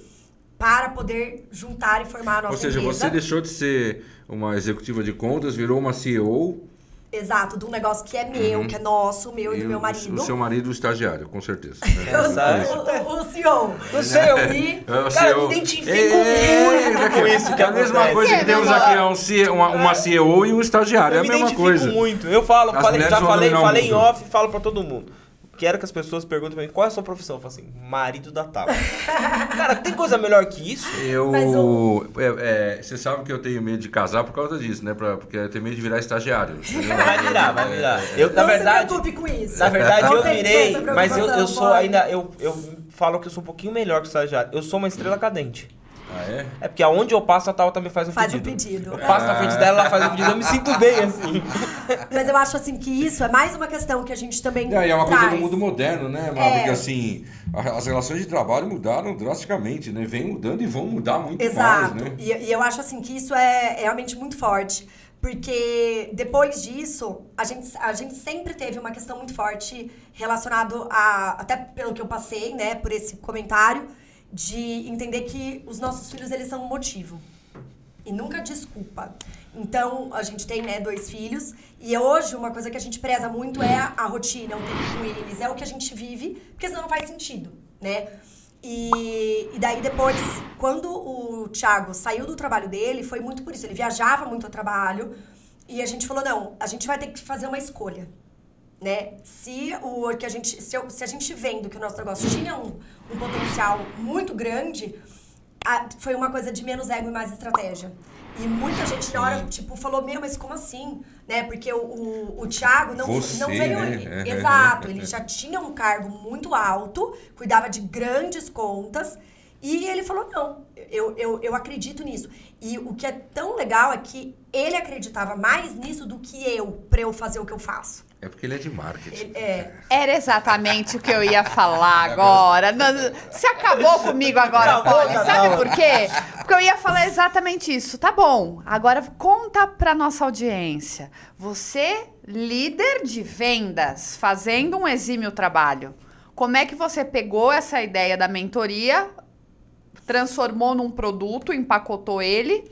para poder juntar e formar a nossa Ou seja, empresa. você deixou de ser uma executiva de contas, virou uma CEO Exato, de um negócio que é meu, uhum. que é nosso, meu e, e do meu marido. O seu marido, o estagiário, com certeza. Né? o, o, o CEO. O CEO. E, é, o cara, me identifico muito com isso. Que é a mesma coisa que temos aqui, é um C, uma, uma CEO e um estagiário. Eu é a mesma coisa. muito. Eu falo, falei, já falei, falei em off, falo pra todo mundo quero que as pessoas perguntem pra mim qual é a sua profissão. Eu falo assim, marido da tábua. Cara, tem coisa melhor que isso? Eu. O... É, é, você sabe que eu tenho medo de casar por causa disso, né? Pra, porque eu tenho medo de virar estagiário. Vai virar, vai virar. Eu, na Não verdade, se com isso. Na verdade, eu virei, mas eu, eu sou ainda. Eu, eu falo que eu sou um pouquinho melhor que o estagiário. Eu sou uma estrela cadente. Ah, é? É porque aonde eu passo, a Tal também faz um faz pedido. Faz um pedido. Eu passo ah. na frente dela, ela faz um pedido. Eu me sinto bem, assim. Mas eu acho, assim, que isso é mais uma questão que a gente também É, e é uma traz. coisa do mundo moderno, né, Má? É. Porque, assim, as relações de trabalho mudaram drasticamente, né? Vem mudando e vão mudar muito Exato. mais, né? E, e eu acho, assim, que isso é, é realmente muito forte. Porque depois disso, a gente, a gente sempre teve uma questão muito forte relacionado a. Até pelo que eu passei, né, por esse comentário de entender que os nossos filhos eles são motivo. e nunca desculpa. Então, a gente tem, né, dois filhos. E hoje, uma coisa que a gente preza muito é a, a rotina, o tempo com eles. É o que a gente vive, porque senão não faz sentido, né? E, e daí depois, quando o Thiago saiu do trabalho dele, foi muito por isso. Ele viajava muito ao trabalho. E a gente falou, não, a gente vai ter que fazer uma escolha. Né? Se, o, que a gente, se, eu, se a gente vendo que o nosso negócio tinha um, um potencial muito grande, a, foi uma coisa de menos ego e mais estratégia. E muita gente na hora, tipo, falou, meu, mas como assim? Né? Porque o, o, o Thiago não, Você, não veio. né? Exato, ele já tinha um cargo muito alto, cuidava de grandes contas. E ele falou, não, eu, eu, eu acredito nisso. E o que é tão legal é que ele acreditava mais nisso do que eu, pra eu fazer o que eu faço. É porque ele é de marketing. É. Era exatamente o que eu ia falar agora. Você acabou comigo agora, acabou. Sabe por quê? Porque eu ia falar exatamente isso. Tá bom, agora conta pra nossa audiência. Você, líder de vendas, fazendo um exímio trabalho. Como é que você pegou essa ideia da mentoria, transformou num produto, empacotou ele?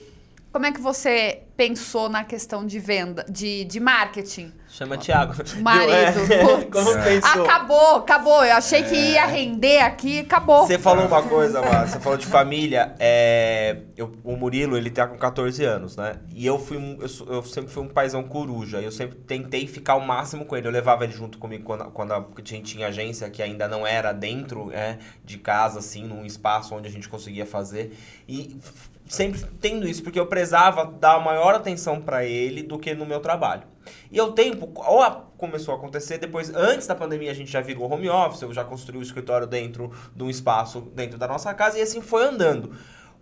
Como é que você pensou na questão de venda, de, de marketing? Chama Thiago. Marido. É. Como pensou? Acabou, acabou. Eu achei que ia render aqui, acabou. Você falou uma coisa, Mar, você falou de família. É, eu- o Murilo, ele tá com 14 anos, né? E eu fui um- eu, eu sempre fui um paizão coruja. Eu sempre tentei ficar o máximo com ele. Eu levava ele junto comigo quando, quando a gente tinha agência, que ainda não era dentro é, de casa, assim, num espaço onde a gente conseguia fazer. E sempre tendo isso, porque eu prezava dar maior atenção pra ele do que no meu trabalho. E o tempo, ou a- começou a acontecer, depois, antes da pandemia, a gente já virou home office, eu já construí o escritório dentro de um espaço dentro da nossa casa, e assim foi andando.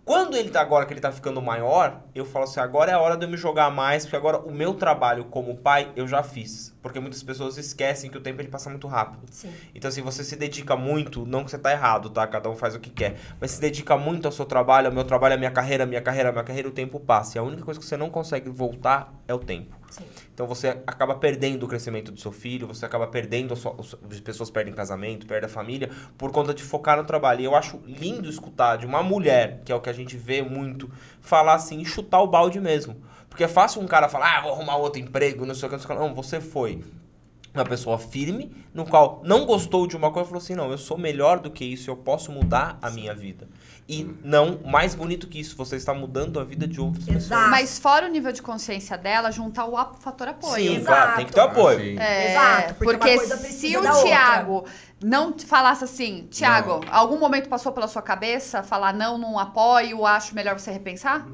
Quando ele tá agora que ele tá ficando maior, eu falo assim, agora é a hora de eu me jogar mais, porque agora o meu trabalho como pai eu já fiz. Porque muitas pessoas esquecem que o tempo ele passa muito rápido. Sim. Então, assim, você se dedica muito, não que você tá errado, tá? Cada um faz o que quer. Mas se dedica muito ao seu trabalho, ao meu trabalho, à minha carreira, à minha carreira, à minha carreira, o tempo passa. E a única coisa que você não consegue voltar é o tempo. Sim. Então você acaba perdendo o crescimento do seu filho, você acaba perdendo, sua, as pessoas perdem casamento, perdem a família, por conta de focar no trabalho. E eu acho lindo escutar de uma mulher, que é o que a gente vê muito, falar assim chutar o balde mesmo. Porque é fácil um cara falar, ah, vou arrumar outro emprego, não sei o que, não sei o que. Não, você foi uma pessoa firme, no qual não gostou de uma coisa e falou assim: não, eu sou melhor do que isso, eu posso mudar a minha vida. E não, mais bonito que isso, você está mudando a vida de outras pessoas. Exato. Mas fora o nível de consciência dela, juntar o fator apoio. Sim, Exato. claro, tem que ter o apoio. Ah. É, Exato, porque porque, uma coisa precisa se o. Thiago não falasse assim, Thiago, algum momento passou pela sua cabeça falar não, não apoio, acho melhor você repensar?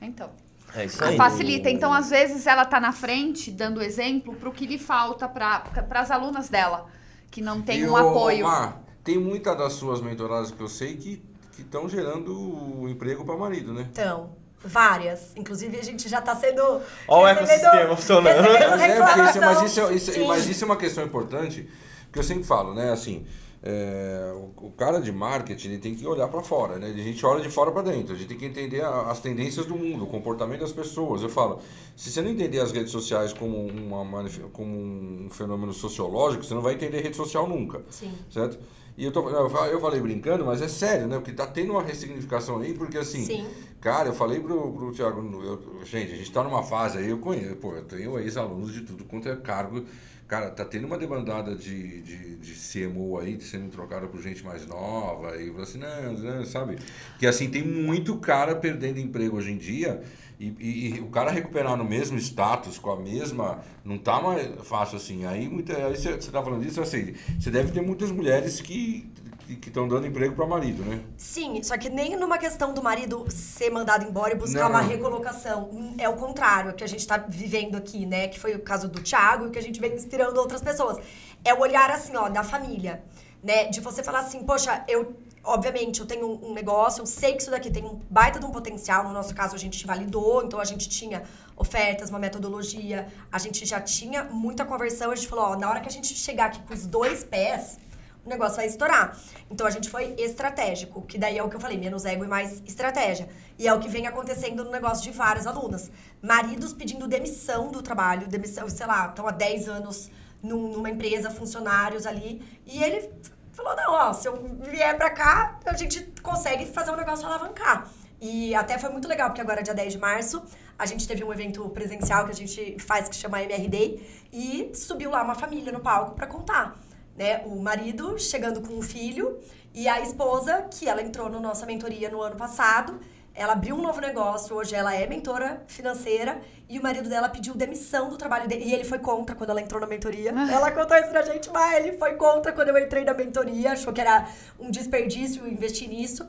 Então. É isso aí. Facilita. Então, às vezes, ela tá na frente, dando exemplo pro que lhe falta para as alunas dela, que não tem E, um ô, apoio. Mar, tem muitas das suas mentoradas que eu sei que estão gerando o emprego para marido, né? Então, várias. Inclusive, a gente já tá sendo. Ó o ecossistema funcionando. Mas, é, porque mas, isso, é- isso- Sim. mas isso é uma questão importante, que eu sempre falo, né? Assim, é, o, o cara de marketing ele tem que olhar para fora, né? A gente olha de fora para dentro, a gente tem que entender a- as tendências do mundo, o comportamento das pessoas. Eu falo, se você não entender as redes sociais como, uma, como um fenômeno sociológico, você não vai entender rede social nunca. Sim. Certo? E eu, tô, eu fa- eu falei brincando, mas é sério, né? Porque tá tendo uma ressignificação aí, porque assim, Sim. cara, eu falei pro, pro Thiago, eu- gente, a gente tá numa fase aí, eu conheço, pô, eu tenho ex-alunos de tudo quanto é cargo. Cara, tá tendo uma demandada de, de, de CMO aí, de sendo trocada por gente mais nova, e assim, não, não, sabe? Que assim, tem muito cara perdendo emprego hoje em dia. E, e- e o cara recuperar no mesmo status, com a mesma. Não tá mais fácil assim. Aí, muita, aí você, tá falando disso, assim. Você deve ter muitas mulheres que estão dando emprego para marido, né? Sim, só que nem numa questão do marido ser mandado embora e buscar Não. uma recolocação. É o contrário, é o que a gente tá vivendo aqui, né? Que foi o caso do Thiago e que a gente vem inspirando outras pessoas. É o olhar assim, ó, da família, né? De você falar assim, poxa, eu. Obviamente, eu tenho um negócio, eu sei que isso daqui tem um baita de um potencial. No nosso caso, a gente validou, então a gente tinha ofertas, uma metodologia, a gente já tinha muita conversão. A gente falou, ó, na hora que a gente chegar aqui com os dois pés, o negócio vai estourar. Então a gente foi estratégico, que daí é o que eu falei, menos ego e mais estratégia. E é o que vem acontecendo no negócio de várias alunas. Maridos pedindo demissão do trabalho, demissão, sei lá, estão há 10 anos num- numa empresa, funcionários ali, e ele falou: não, ó, se eu vier pra cá, a gente consegue fazer um negócio alavancar. E até foi muito legal, porque agora, dia 10 de março, a gente teve um evento presencial que a gente faz que chama MRD e subiu lá uma família no palco para contar. Né? O marido chegando com o filho e a esposa, que ela entrou na nossa mentoria no ano passado. Ela abriu um novo negócio, hoje ela é mentora financeira e o marido dela pediu demissão do trabalho dele. E ele foi contra quando ela entrou na mentoria. Ela contou isso pra gente, mas ele foi contra quando eu entrei na mentoria, achou que era um desperdício investir nisso.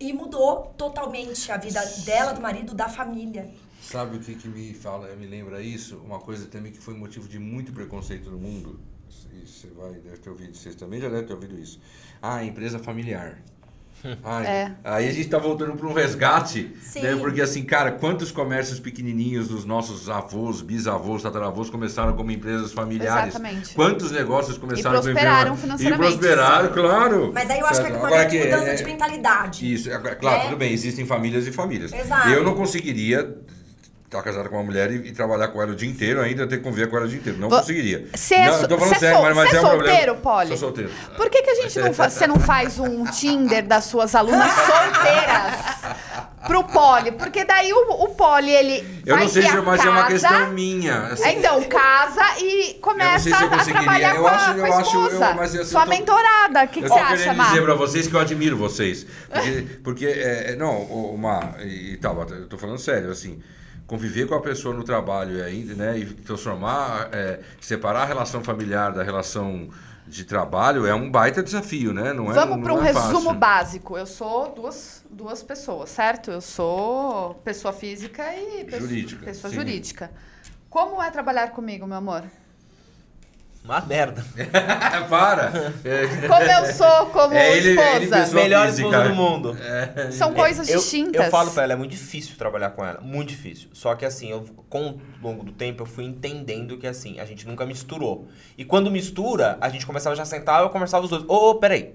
E mudou totalmente a vida dela, do marido, da família. Sabe o que, que me fala, me lembra isso? Uma coisa também que foi motivo de muito preconceito no mundo. E você vai, deve ter ouvido, vocês também já devem ter ouvido isso. Ah, empresa familiar. Ai, É. Aí a gente tá voltando para um resgate, Sim. né? Porque assim, cara, quantos comércios pequenininhos dos nossos avós, bisavós, tataravós começaram como empresas familiares? Exatamente. Quantos negócios começaram E prosperaram empresas- financeiramente. E prosperaram, claro. Mas aí eu acho que é uma Agora grande mudança é- de mentalidade. Isso, é, claro, né? tudo bem, existem famílias e famílias. Exato. Eu não conseguiria estar casado com uma mulher e, e trabalhar com ela o dia inteiro, ainda ter que conviver com ela o dia inteiro. Não Vo- conseguiria. Cê é não, so- tô falando é sério, mas, mas é é um problema. solteiro, Polly? Sou solteiro. Por que, que gente não faz, você não faz um Tinder das suas alunas solteiras pro Poli? Porque daí o, o Poli, ele Eu não sei se a mas é uma casa, questão minha. assim. É, Então, casa e começa se eu a trabalhar Eu com a, acho- com eu a acho- eu- esposa. mas assim, Sua eu tô- mentorada. O que, que eu você acha, Mar? dizer pra vocês que eu admiro vocês. Porque, porque é, é, não, o Mar e, e tal, eu tô falando sério, assim. Conviver com a pessoa no trabalho e ainda, né? E transformar, é, separar a relação familiar da relação de trabalho é um baita desafio, né? Não é, Vamos para um é resumo fácil. básico. Eu sou duas, duas pessoas, certo? Eu sou pessoa física e pessoa Jurídica, Pessoa sim. jurídica. Como é trabalhar comigo, meu amor? Uma merda. Para! Como eu sou como É ele- esposa? ele Melhor física. esposa do mundo. São coisas eu, distintas. Eu falo pra ela, é muito difícil trabalhar com ela. Muito difícil. Só que assim, eu, com o longo do tempo, eu fui entendendo que assim, a gente nunca misturou. E quando mistura, a gente começava já a sentar, eu conversava os dois. Ô, ô, peraí.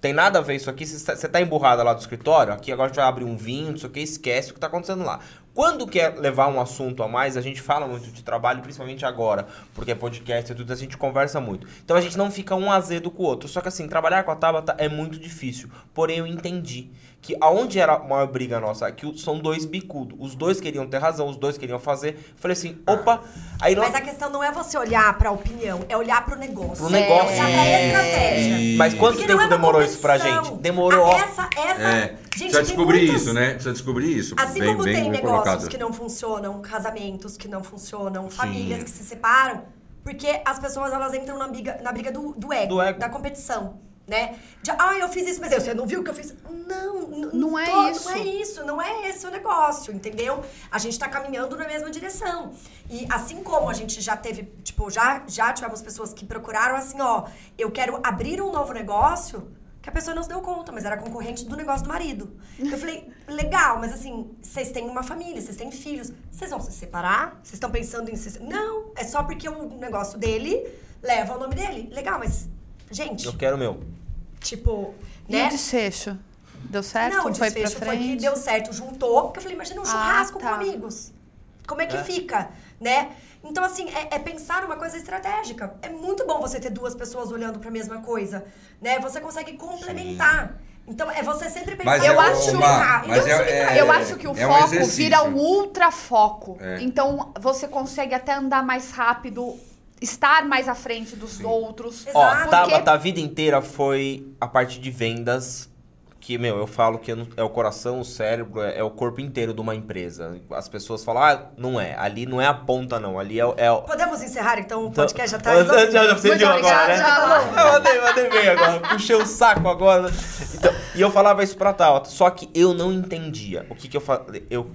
Tem nada a ver isso aqui, você tá- você tá emburrada lá do escritório, aqui agora a gente vai abrir um vinho, não sei o que, esquece o que tá acontecendo lá. Quando quer levar um assunto a mais, a gente fala muito de trabalho, principalmente agora, porque é podcast e tudo, a gente conversa muito. Então a gente não fica um azedo com o outro. Só que assim, trabalhar com a Tabata é muito difícil. Porém, eu entendi que aonde era a maior briga nossa, que são dois bicudos. Os dois queriam ter razão, os dois queriam fazer. Falei assim, opa, aí Mas lá- a questão não é você olhar pra opinião, é olhar pro negócio. Pro negócio. É olhar pra estratégia. Mas quanto Porque tempo não é demorou isso pra gente? Demorou. Ah, Essa, essa. É, Gente, precisa descobrir muitos- isso, né? Precisa descobrir isso. Assim bem, como bem, tem bem negócios colocado. que não funcionam, casamentos que não funcionam, famílias Sim. que se separam, porque as pessoas elas entram na briga, na briga do, do, ego, Do ego. da competição, né? De, ah, eu fiz isso, mas você não viu o que eu fiz? Não, Não é tô- isso. Não é isso, não é esse o negócio, entendeu? A gente tá caminhando na mesma direção. E assim como a gente já teve, tipo, já, já tivemos pessoas que procuraram assim, ó, eu quero abrir um novo negócio, que a pessoa não se deu conta, mas era concorrente do negócio do marido. Eu falei, legal, mas assim, vocês têm uma família, vocês têm filhos, vocês vão se separar? Vocês estão pensando em se... Não, é só porque o negócio dele leva o nome dele. Legal, mas, gente, Eu quero o meu. Tipo, E né? o desfecho? Deu certo? Não, o foi pra desfecho foi que frente? deu certo, juntou. Porque eu falei, imagina um churrasco tá. com amigos. Como é que É. fica, né? Então, assim, é, é pensar numa coisa estratégica. É muito bom você ter duas pessoas olhando pra mesma coisa, né? Você consegue complementar. Então, é você sempre pensar Mas eu acho- mas não é- é- Eu acho que o é um foco exercício. vira um ultra foco. É. Então você consegue até andar mais rápido, estar mais à frente dos outros. Exato. Ó, Porque- Tabata a vida inteira foi a parte de vendas. Que, meu, eu falo que é o coração, o cérebro, é, é o corpo inteiro de uma empresa. As pessoas falam, ah, não é. Ali não é a ponta, não. Ali é, o- é o. Podemos encerrar, então? O Então- podcast já tá Já, resolvido. já, você viu agora, né? já. Eu mandei, mandei bem agora. Puxei o saco agora. Então, e eu falava isso pra Tabata. Só que eu não entendia. O que que eu falei? Eu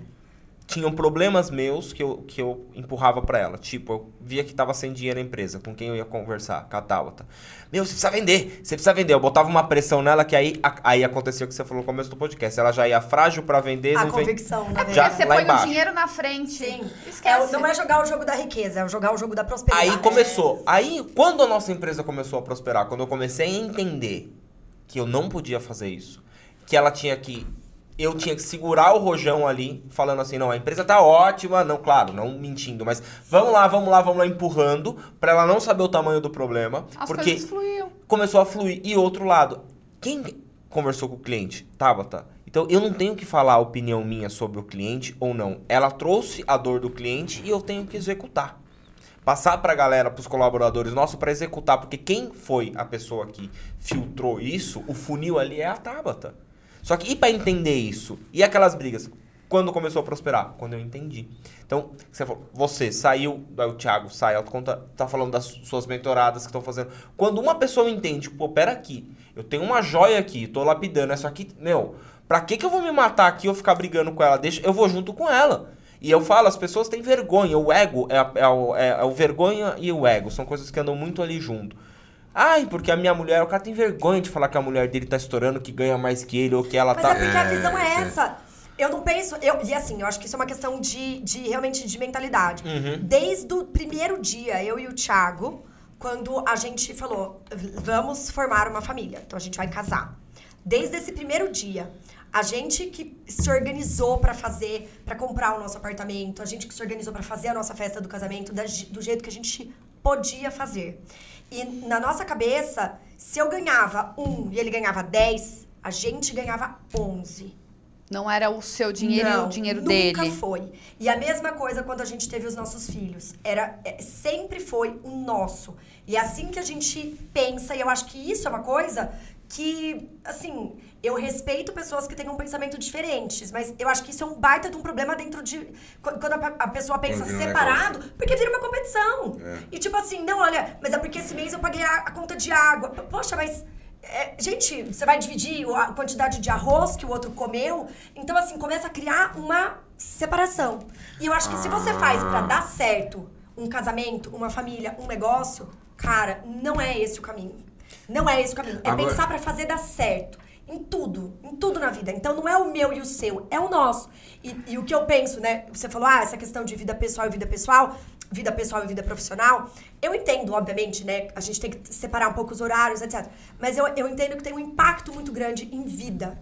tinham problemas meus que eu, que eu empurrava pra ela. Tipo, eu via que tava sem dinheiro na empresa, com quem eu ia conversar, com a Tabata. Meu, você precisa vender, você precisa vender. Eu botava uma pressão nela que aí, a- aí acontecia o que você falou no começo do podcast. Ela já ia frágil pra vender, A não vem... convicção, na Porque Já, você põe embaixo. o dinheiro na frente. Sim. Esquece. É, não é jogar o jogo da riqueza, é jogar o jogo da prosperidade. Aí começou. Aí, quando a nossa empresa começou a prosperar, quando eu comecei a entender que eu não podia fazer isso, que ela tinha que. Eu tinha que segurar o rojão ali, falando assim: não, a empresa tá ótima, não, claro, não mentindo, mas vamos lá, vamos lá, vamos lá, empurrando, pra ela não saber o tamanho do problema. As porque começou a fluir. E outro lado, quem conversou com o cliente? Tabata. Então eu não tenho que falar a opinião minha sobre o cliente ou não. Ela trouxe a dor do cliente e eu tenho que executar. Passar para a galera, para os colaboradores nossos, para executar. Porque quem foi a pessoa que filtrou isso, o funil ali é a Tabata. Só que e para entender isso? E aquelas brigas? Quando começou a prosperar? Quando eu entendi. Então, você, falou, você saiu, o Thiago sai, tá falando das suas mentoradas que estão fazendo. Quando uma pessoa entende, pô, pera aqui, eu tenho uma joia aqui, tô lapidando, isso aqui, meu, pra que que eu vou me matar aqui ou ficar brigando com ela? Deixa, eu vou junto com ela. E eu falo, as pessoas têm vergonha, o ego é, é, é, é o vergonha e o ego, são coisas que andam muito ali junto. Ai, porque a minha mulher, o cara tem vergonha de falar que a mulher dele tá estourando, que ganha mais que ele, ou que ela Mas tá. Mas é porque a visão é essa. Eu não penso. Eu, e assim, eu acho que isso é uma questão de, de realmente de mentalidade. Uhum. Desde o primeiro dia, eu e o Thiago, quando a gente falou, vamos formar uma família. Então a gente vai casar. Desde esse primeiro dia, a gente que se organizou para fazer, para comprar o nosso apartamento, a gente que se organizou para fazer a nossa festa do casamento da, do jeito que a gente podia fazer. E na nossa cabeça, se eu ganhava um e ele ganhava dez, a gente ganhava onze. Não era o seu dinheiro Não, e o dinheiro nunca dele. Nunca foi. E a mesma coisa quando a gente teve os nossos filhos. Era é, sempre foi o nosso. E é assim que a gente pensa, e eu acho que isso é uma coisa que, assim, eu respeito pessoas que tenham um pensamento diferentes, mas eu acho que isso é um baita de um problema dentro de. Quando a, a pessoa pensa separado, porque vira uma competição. É. E tipo assim, não, olha, mas é porque esse mês eu paguei a, a conta de água. Poxa, mas. É, gente, você vai dividir a quantidade de arroz que o outro comeu. Então, assim, começa a criar uma separação. E eu acho que se você faz para dar certo um casamento, uma família, um negócio, cara, não é esse o caminho. Não é esse o caminho. É Agora- pensar para fazer dar certo. Em tudo, em tudo na vida. Então não é o meu e o seu, é o nosso. E, e o que eu penso, né? Você falou, ah, essa questão de vida pessoal e vida pessoal, vida pessoal e vida profissional. Eu entendo, obviamente, né? A gente tem que separar um pouco os horários, etc. Mas eu, eu entendo que tem um impacto muito grande em vida.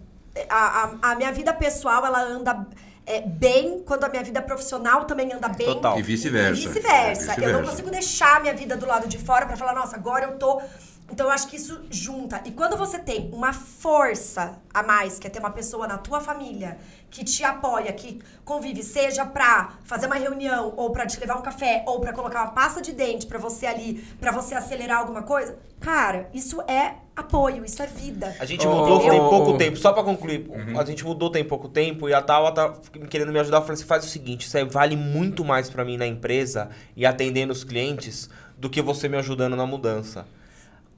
A, a, a minha vida pessoal, ela anda é, bem, quando a minha vida profissional também anda bem. Total. E vice-versa. E vice-versa. É, eu não consigo deixar a minha vida do lado de fora pra falar, nossa, agora eu tô. Então eu acho que isso junta. E quando você tem uma força a mais, que é ter uma pessoa na tua família que te apoia, que convive, seja pra fazer uma reunião, ou pra te levar um café, ou pra colocar uma pasta de dente pra você ali, pra você acelerar alguma coisa, cara, isso é apoio, isso é vida. A gente mudou ô, tem ô, pouco ô. tempo, só pra concluir. A gente mudou tem pouco tempo e a Tawa tá querendo me ajudar. Eu falei assim: faz o seguinte, isso aí vale muito mais pra mim na empresa e atendendo os clientes do que você me ajudando na mudança.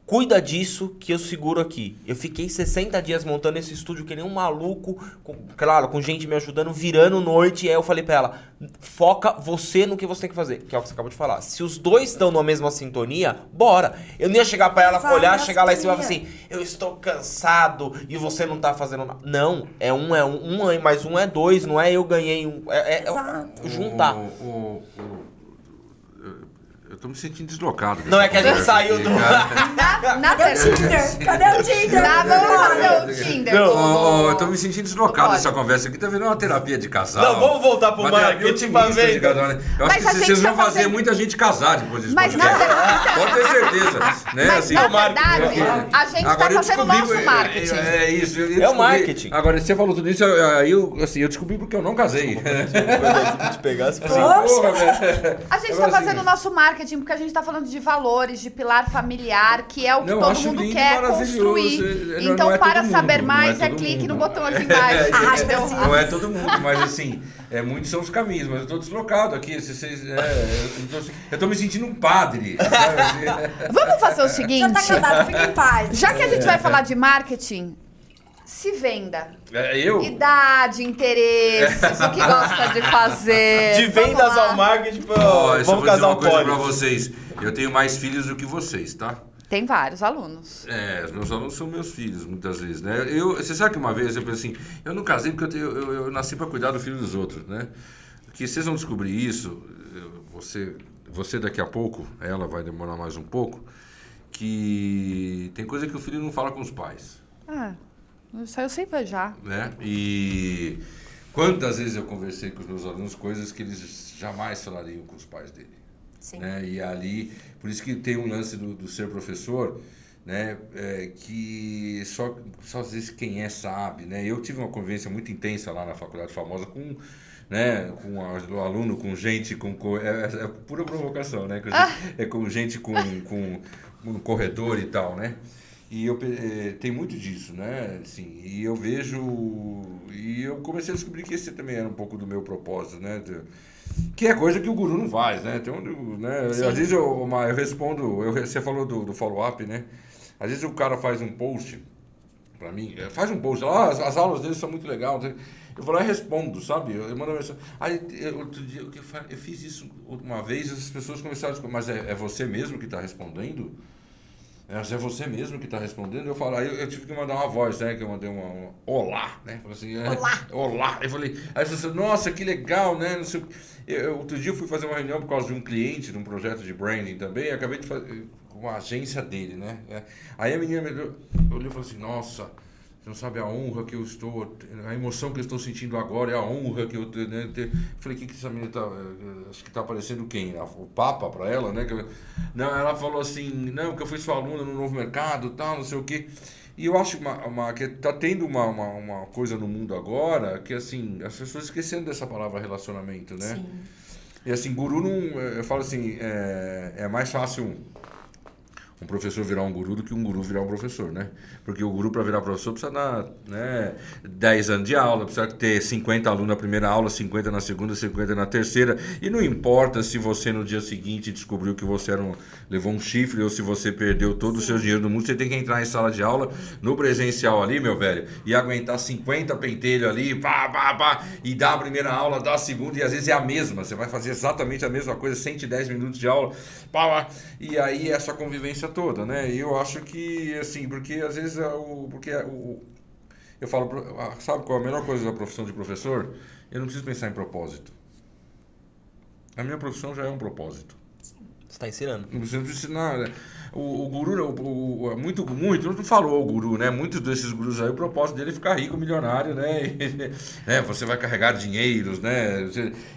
Cuida disso que eu seguro aqui. Eu fiquei 60 dias montando esse estúdio que nem um maluco, com- claro, com gente me ajudando, virando noite. E aí eu falei pra ela: foca você no que você tem que fazer, que é o que você acabou de falar. Se os dois estão na mesma sintonia, bora. Eu não ia chegar pra ela, olhar, chegar lá em cima e falar assim: eu estou cansado e você não tá fazendo nada. Não, é um, é um, um é- mais um é dois, não é eu ganhei um. É, é- é juntar. O- o- o- eu- eu tô me sentindo deslocado. Não, é que a gente saiu do- Cadê o. Tinder? Cadê o Tinder? Tá, vamos fazer o Tinder. Não. Ô, ô, eu tô me sentindo deslocado dessa conversa aqui. Tá virando uma terapia de casal. Não, vamos voltar pro marketing pra otimista de ver. né? Eu Mas acho a que gente vocês vão tá fazer fazendo- muita gente casar depois desse Mas na podcast. verdade- Pode ter certeza. Né? Mas assim, na marketing verdade, a gente tá Agora eu fazendo o descobri- nosso é- marketing. É, é isso. eu- eu É o descobri- marketing. Agora, você falou tudo isso, eu- aí eu, assim, eu descobri porque eu não casei. te pegasse Assim, porra, velho. A gente Agora, tá fazendo o assim, nosso marketing porque a gente tá falando de valores, de pilar familiar, que é o que Não, todo mundo lindo quer construir. É, então, é para saber mundo, é mais, é todo clique mundo. no botão aqui embaixo. Arrasta entendeu? pra cima. Não é todo mundo, mas assim, é, muitos são os caminhos, mas eu tô deslocado aqui. Vocês, é, eu, tô, eu tô me sentindo um padre. sabe, assim. Vamos fazer o Já seguinte. tá casado, fica em paz. Já que a gente vai falar de marketing, se venda. É, eu? Idade, interesses, o que gosta de fazer. De vendas ao marketing, eu só vamos vou dizer casar uma coisa pra vocês. Eu tenho mais filhos do que vocês, tá? Tem vários alunos. É, os meus alunos são meus filhos, muitas vezes, né? Eu, você sabe que uma vez eu pensei assim, eu não casei porque eu, eu, eu nasci para cuidar do filho dos outros, né? Que vocês vão descobrir isso, você, você daqui a pouco, ela vai demorar mais um pouco, que tem coisa que o filho não fala com os pais, Ah, eu sei já. né? E quantas vezes eu conversei com os meus alunos coisas que eles jamais falariam com os pais dele. Sim. né? E ali, por isso que tem um lance do, do ser professor, né? É, que só, só às vezes quem é sabe, né? Eu tive uma convivência muito intensa lá na faculdade famosa com né, com o aluno, com gente, com é, é pura provocação, né? Ah. É com gente com, com um corredor e tal, né? E eu é, tem muito disso, né? Assim, e eu vejo e eu comecei a descobrir que esse também era um pouco do meu propósito, né? Que é coisa que o guru não faz, né? Tem um, né? Às vezes eu, uma, eu respondo, eu, você falou do, do follow-up, né? Às vezes o cara faz um post para mim, é, faz um post ah, as, as, aulas dele são muito legais. Eu vou lá e respondo, sabe? Eu, eu mando uma mensagem. Aí, eu, outro dia, eu, eu, fiz isso uma vez e as pessoas começaram a mas é, é você mesmo que está respondendo? É, é você mesmo que está respondendo? Eu falo, aí eu, eu, tive que mandar uma voz, né? Que eu mandei uma, uma olá, né? Falei assim, é, olá! olá! Eu falei, aí você nossa, que legal, né? Não sei, eu, outro dia eu fui fazer uma reunião por causa de um cliente, de um projeto de branding também, acabei de fazer com a agência dele, né? É, aí a menina me olhou e falou assim, nossa, você não sabe a honra que eu estou, a emoção que eu estou sentindo agora é a honra que eu né, ter. Falei, o que, que essa menina está. Eh, acho que está aparecendo quem? O Papa para ela, né? Não, ela falou assim, não, que eu fui sua aluna no novo mercado, tal, não sei o quê. E eu acho uma, uma, que está tendo uma, uma, uma, coisa no mundo agora que, assim, as pessoas esquecendo dessa palavra relacionamento, né? Sim. E assim, guru não. Eu falo assim, é, é mais fácil um professor virar um guru do que um guru virar um professor, né? Porque o guru, para virar professor, precisa dar né, 10 anos de aula, precisa ter 50 alunos na primeira aula, 50 na segunda, 50 na terceira. E não importa se você no dia seguinte descobriu que você era um, levou um chifre ou se você perdeu todo o seu dinheiro do mundo, você tem que entrar em sala de aula, no presencial ali, meu velho, e aguentar 50 pentelhos ali, pá, pá, pá, e dar a primeira aula, dar a segunda, e às vezes é a mesma. Você vai fazer exatamente a mesma coisa, 110 minutos de aula, pá, pá, e aí essa convivência toda, né? E eu acho que, assim, porque às vezes é o, porque é o, eu falo, sabe qual é a melhor coisa da profissão de professor? Eu não preciso pensar em propósito. A minha profissão já é um propósito. Você está ensinando. Não precisa ensinar. O, o guru, o, o, muito, muito, não falou o guru, né? Muitos desses gurus aí, o propósito dele é ficar rico, milionário, né? E, né? Você vai carregar dinheiros, né?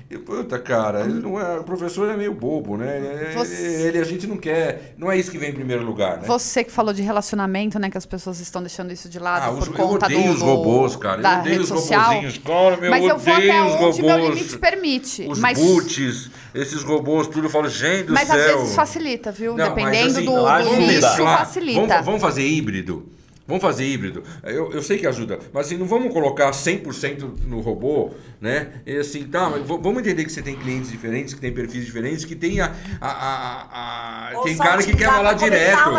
E, puta, cara, ele não é, o professor é meio bobo, né? Você... Ele, a gente não quer, não é isso que vem em primeiro lugar, né? Você que falou de relacionamento, né? Que as pessoas estão deixando isso de lado ah, por os, conta eu odeio do, os robôs, cara. Da eu odeio os social. Cara, meu, mas eu, eu vou até onde robôs, meu limite permite. Os mas... boots, esses robôs, tudo, eu falo, gente do mas céu. Mas às vezes facilita, viu? Não, Dependendo assim, do do facilita. Vamos, vamos fazer híbrido. Vamos fazer híbrido. Eu, eu sei que ajuda, mas assim, não vamos colocar 100% no robô, né? E assim, tá, mas vamos entender que você tem clientes diferentes, que tem perfis diferentes, que tem a. a, a, a tem cara que quer falar direto.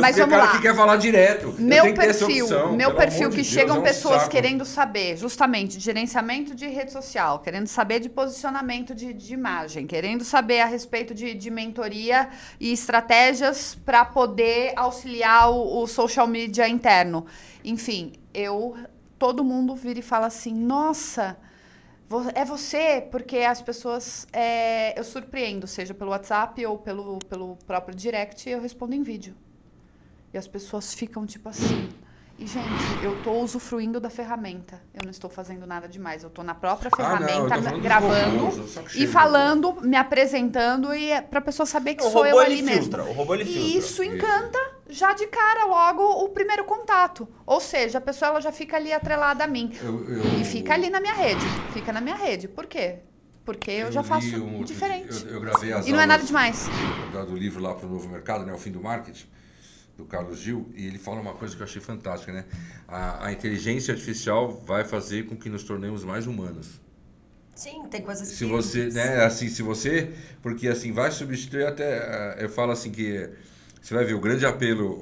Mas tem vamos cara lá. que quer falar direto. Meu perfil, opção, meu perfil que de chegam Deus, pessoas é um querendo saber, justamente, de gerenciamento de rede social, querendo saber de posicionamento de, de imagem, querendo saber a respeito de, de mentoria e estratégias para poder auxiliar o, o social media interno interno. Enfim, eu todo mundo vira e fala assim: "Nossa, é você", porque as pessoas é, eu surpreendo, seja pelo WhatsApp ou pelo pelo próprio direct, eu respondo em vídeo. E as pessoas ficam tipo assim: e, gente, eu tô usufruindo da ferramenta. Eu não estou fazendo nada demais. Eu tô na própria ferramenta, ah, não, gravando robôs, e falando, me apresentando e é pra pessoa saber que o sou eu ali filtra, mesmo. O robô ele filtra. E isso encanta já de cara logo o primeiro contato. Ou seja, a pessoa ela já fica ali atrelada a mim. Eu, eu... E fica ali na minha rede. Fica na minha rede. Por quê? Porque eu, eu já faço um diferente. Eu, gravei as e não é nada demais. Do livro lá para o Novo Mercado, né? O Fim do Marketing do Carlos Gil, e ele fala uma coisa que eu achei fantástica, né? A, a inteligência artificial vai fazer com que nos tornemos mais humanos. Sim, tem coisas se você, né, assim, se você, porque assim vai substituir até, eu falo assim que você vai ver o grande apelo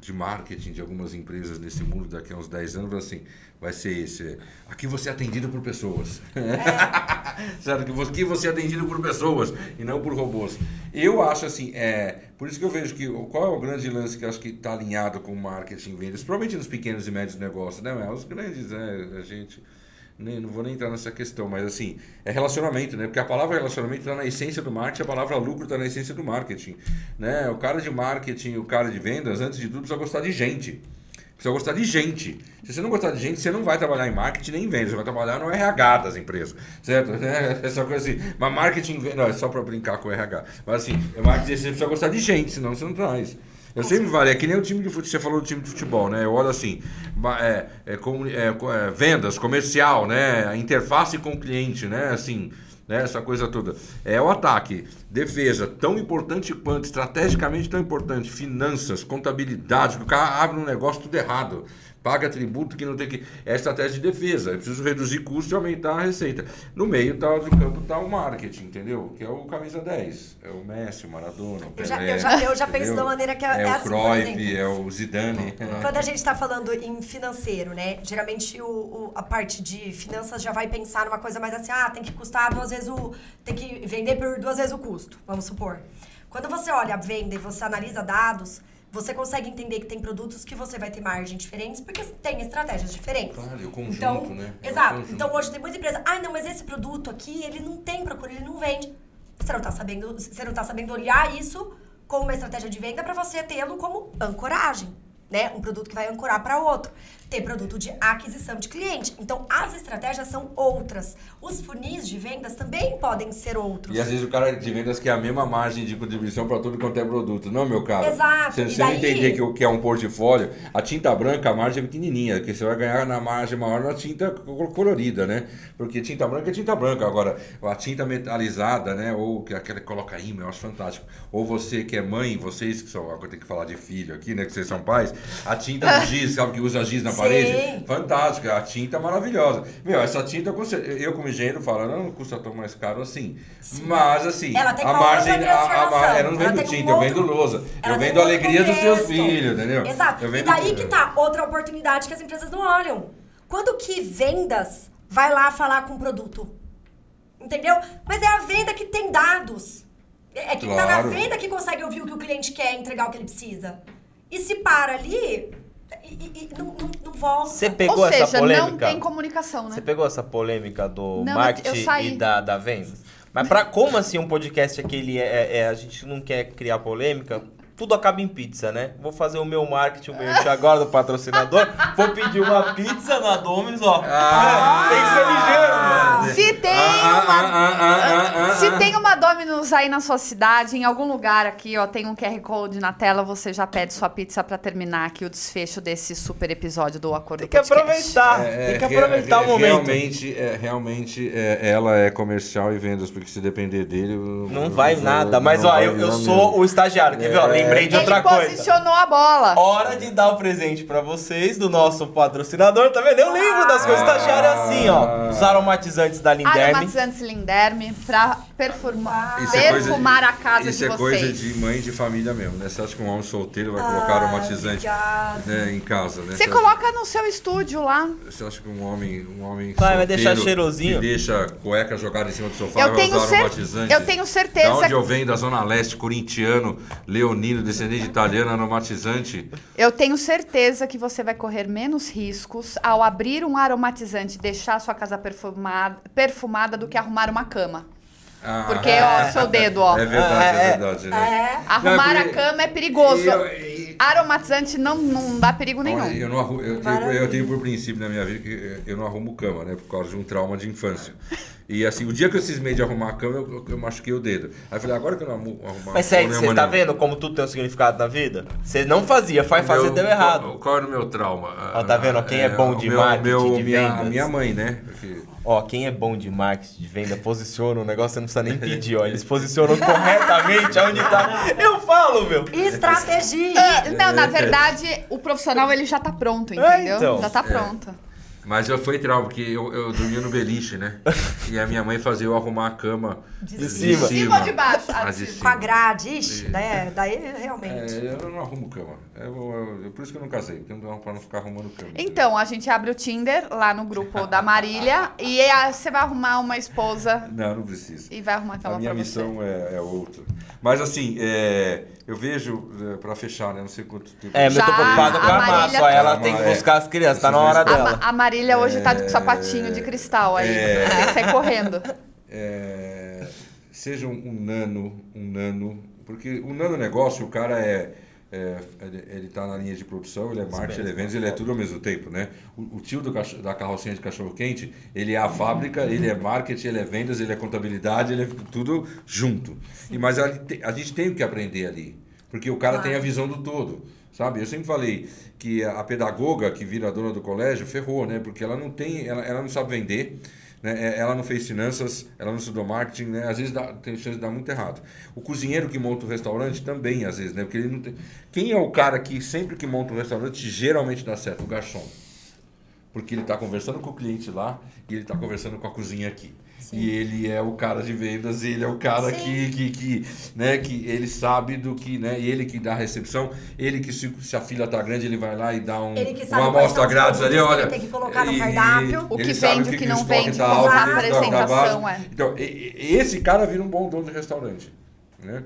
de marketing de algumas empresas nesse mundo daqui a uns 10 anos, assim, vai ser esse. Aqui você é atendido por pessoas. É. certo? Que você é atendido por pessoas e não por robôs. Eu acho assim, é, por isso que eu vejo que qual é o grande lance que acho que está alinhado com marketing e vendas, provavelmente nos pequenos e médios negócios, né? Os grandes, né? A gente. Nem, não vou nem entrar nessa questão, mas assim, é relacionamento, né? Porque a palavra relacionamento está na essência do marketing, a palavra lucro está na essência do marketing. Né? O cara de marketing, o cara de vendas, antes de tudo, precisa gostar de gente. Precisa gostar de gente. Se você não gostar de gente, você não vai trabalhar em marketing nem em vendas, você vai trabalhar no RH das empresas, certo? É essa coisa assim. Mas marketing, não, é só para brincar com o RH. Mas assim, marketing você precisa gostar de gente, senão você não traz. Eu sempre falei, é que nem o time de futebol, você falou do time de futebol, né? Eu olho assim, é, é, é, é, vendas, comercial, né? Interface com o cliente, né? Assim, né? essa coisa toda. É o ataque, defesa, tão importante quanto, estrategicamente tão importante, finanças, contabilidade, o cara abre um negócio tudo errado. Paga tributo que não tem que. É estratégia de defesa. Eu preciso reduzir custo e aumentar a receita. No meio tá, do campo está o marketing, entendeu? Que é o camisa 10. É o Messi, o Maradona, o Eu já- Pelé, eu já- eu já penso da maneira que é- é é o assim, Cruyff, é o Zidane. Quando a gente está falando em financeiro, né? Geralmente o, o- a parte de finanças já vai pensar numa coisa mais assim, ah, tem que custar duas vezes o. tem que vender por duas vezes o custo, vamos supor. Quando você olha a venda e você analisa dados, você consegue entender que tem produtos que você vai ter margem diferentes porque tem estratégias diferentes. Claro, e o conjunto, então, né? É Exato. conjunto. Então hoje tem muita empresa, ah, não, mas esse produto aqui, ele não tem procura, ele não vende. Você não tá sabendo, você não tá sabendo olhar isso como uma estratégia de venda para você tê-lo como ancoragem, né? Um produto que vai ancorar para outro. Ter produto de aquisição de cliente. Então, as estratégias são outras. Os funis de vendas também podem ser outros. E às vezes o cara de vendas quer a mesma margem de contribuição para tudo quanto é produto. Não, meu cara. Exato, Se você não daí- entender que o que é um portfólio, a tinta branca, a margem é pequenininha, que você vai ganhar na margem maior na tinta co- colorida, né? Porque tinta branca é tinta branca. Agora, a tinta metalizada, né? Ou que aquela que coloca imã, eu acho fantástico. Ou você que é mãe, vocês que são. Agora tenho que falar de filho aqui, né? Que vocês são pais. A tinta do giz, sabe que usa giz na Sim. parede? Fantástica, a tinta é maravilhosa. Meu, essa tinta, eu como engenheiro falo, não custa tão mais caro assim. Mas assim, a margem, a, a, eu não vendo um tinta, eu outro- vendo lousa. Ela Eu vendo a alegria dos seus filhos, entendeu? Exato. Eu E daí que tá outra oportunidade que as empresas não olham. Quando que vendas vai lá falar com o produto? Entendeu? Mas é a venda que tem dados. É é quem tá na Claro. venda que consegue ouvir o que o cliente quer, entregar o que ele precisa. E se para ali, e, e- e não, não, não volta. Você pegou Ou essa seja, polêmica? não tem comunicação, né? Você pegou essa polêmica do Não, marketing e da, da venda? Mas pra, como assim um podcast aquele é, é- é- a gente não quer criar polêmica? Tudo acaba em pizza, né? Vou fazer o meu marketing, o merchan agora do patrocinador. Vou pedir uma pizza na Domino's, ó. Ah. É, tem que ser ligeiro, mano. Se tem Ah, uma. ah, ah, ah, ah, Se ah. tem uma Domino's aí na sua cidade, em algum lugar aqui, ó, tem um QR Code na tela, você já pede sua pizza pra terminar aqui o desfecho desse super episódio do Acordo Tem que Podcast. aproveitar. É, tem que é, aproveitar é, o momento. Realmente, é, realmente é, ela é comercial e vendas, porque se depender dele. Não eu- vai nada. Mas, não ó, eu, eu sou o estagiário. Quer ver? Ó, É. lembrei de Ele outra coisa. posicionou a bola. Hora de dar o presente pra vocês do nosso patrocinador, tá vendo? Eu lembro das coisas. Estagiário é assim, ó. Os aromatizantes da Linderme. Aromatizantes Linderme pra perfumar, Isso é perfumar de- a casa Isso de é vocês. coisa de mãe de família mesmo, né? Você acha que um homem solteiro vai colocar aromatizante obrigada. né, em casa, né? Você acha- coloca no seu estúdio lá. Você acha que um homem, um homem Vai, vai solteiro deixar cheirosinho? que deixa a cueca jogada em cima do sofá Eu vai tenho, usar cer aromatizante? eu tenho certeza Da onde eu venho, da Zona Leste, corintiano, leonino, descendente de italiano, aromatizante. Eu tenho certeza que você vai correr menos riscos ao abrir um aromatizante e deixar a sua casa perfumada, perfumada do que arrumar uma cama. Ah, Porque, ó, seu dedo, ó. É verdade, é, É, é. verdade, né? É. Arrumar Não, a porque- cama é perigoso. Eu- e- Aromatizante não, não dá perigo nenhum. Eu, não arrumo, eu, tenho, eu tenho por princípio na minha vida que eu não arrumo cama, né? Por causa de um trauma de infância. E assim, o dia que eu cismei de arrumar a cama, eu, eu machuquei o dedo. Aí eu falei, agora que eu não arrumo arrumar Mas a sério, cama, você tá vendo como tudo tem um significado na vida? Você não fazia, vai fazer, Meu- deu errado. Qual, qual era o meu trauma? Ó, tá vendo? Quem é bom o de meu, marketing, meu, de minha, vendas. A minha mãe, né? Porque- Ó, quem é bom de marketing, de venda, posiciona o negócio, você não precisa nem pedir, ó. Eles posicionam corretamente aonde tá. Eu falo, meu. Estratégia. E, não, na verdade, o profissional ele já tá pronto, entendeu? então. Já tá pronto. Mas eu foi trauma, porque eu, eu dormia no beliche, né? E a minha mãe fazia eu arrumar a cama de, cima. De cima ou de baixo? Ah, Mas de de- Com a cima. grade, ixi, né? Daí realmente. É, eu não arrumo cama. Eu, eu- por isso que eu não casei, porque não pra não ficar arrumando cama. Então, a gente abre o Tinder lá no grupo da Marília e aí você vai arrumar uma esposa Não, não precisa. e vai arrumar a cama A minha missão é, é outra. Mas assim, é, eu vejo, é, pra fechar, né? Não sei quanto tempo. É, mas eu tô Já, preocupado com a a massa, Marília ó. Ela tá- tem que É. buscar as crianças, tá na hora A, dela. Ma- a Marília hoje tá com sapatinho de cristal aí. É. Tem que sair correndo. É, seja um, um nano, um nano, porque o nano negócio, o cara é, é, ele, ele tá na linha de produção, ele é marketing, ele é vendas, ele é tudo ao mesmo tempo, né? O, o tio do da carrocinha de cachorro quente, ele é a fábrica, ele é marketing, ele é vendas, ele é contabilidade, ele é tudo junto. E mas a, a gente tem o que aprender ali. Porque o cara Claro. tem a visão do todo. Sabe? Eu sempre falei que a pedagoga que vira dona do colégio ferrou, né? Porque ela não tem, ela, ela não sabe vender, né? É- Ela não fez finanças, ela não estudou marketing, né? Às vezes dá, tem chance de dar muito errado. O cozinheiro que monta o restaurante também, às vezes, né? Porque ele não tem... Quem é o cara que sempre que monta um restaurante geralmente dá certo? O garçom. Porque ele está conversando com o cliente lá e ele está conversando com a cozinha aqui. E ele é o cara de vendas, ele é o cara que, que, que, né, que ele sabe do que, né, e ele que dá a recepção, ele que se, se a fila tá grande, ele vai lá e dá um, Ele que sabe uma amostra grátis ali, que olha. ele tem que colocar no e- cardápio. O que ele sabe vende, o que não estoque vende, tá alto, tá a que estoque tá apresentação, baixo. é. Então, e- e- esse cara vira um bom dono de restaurante. Né?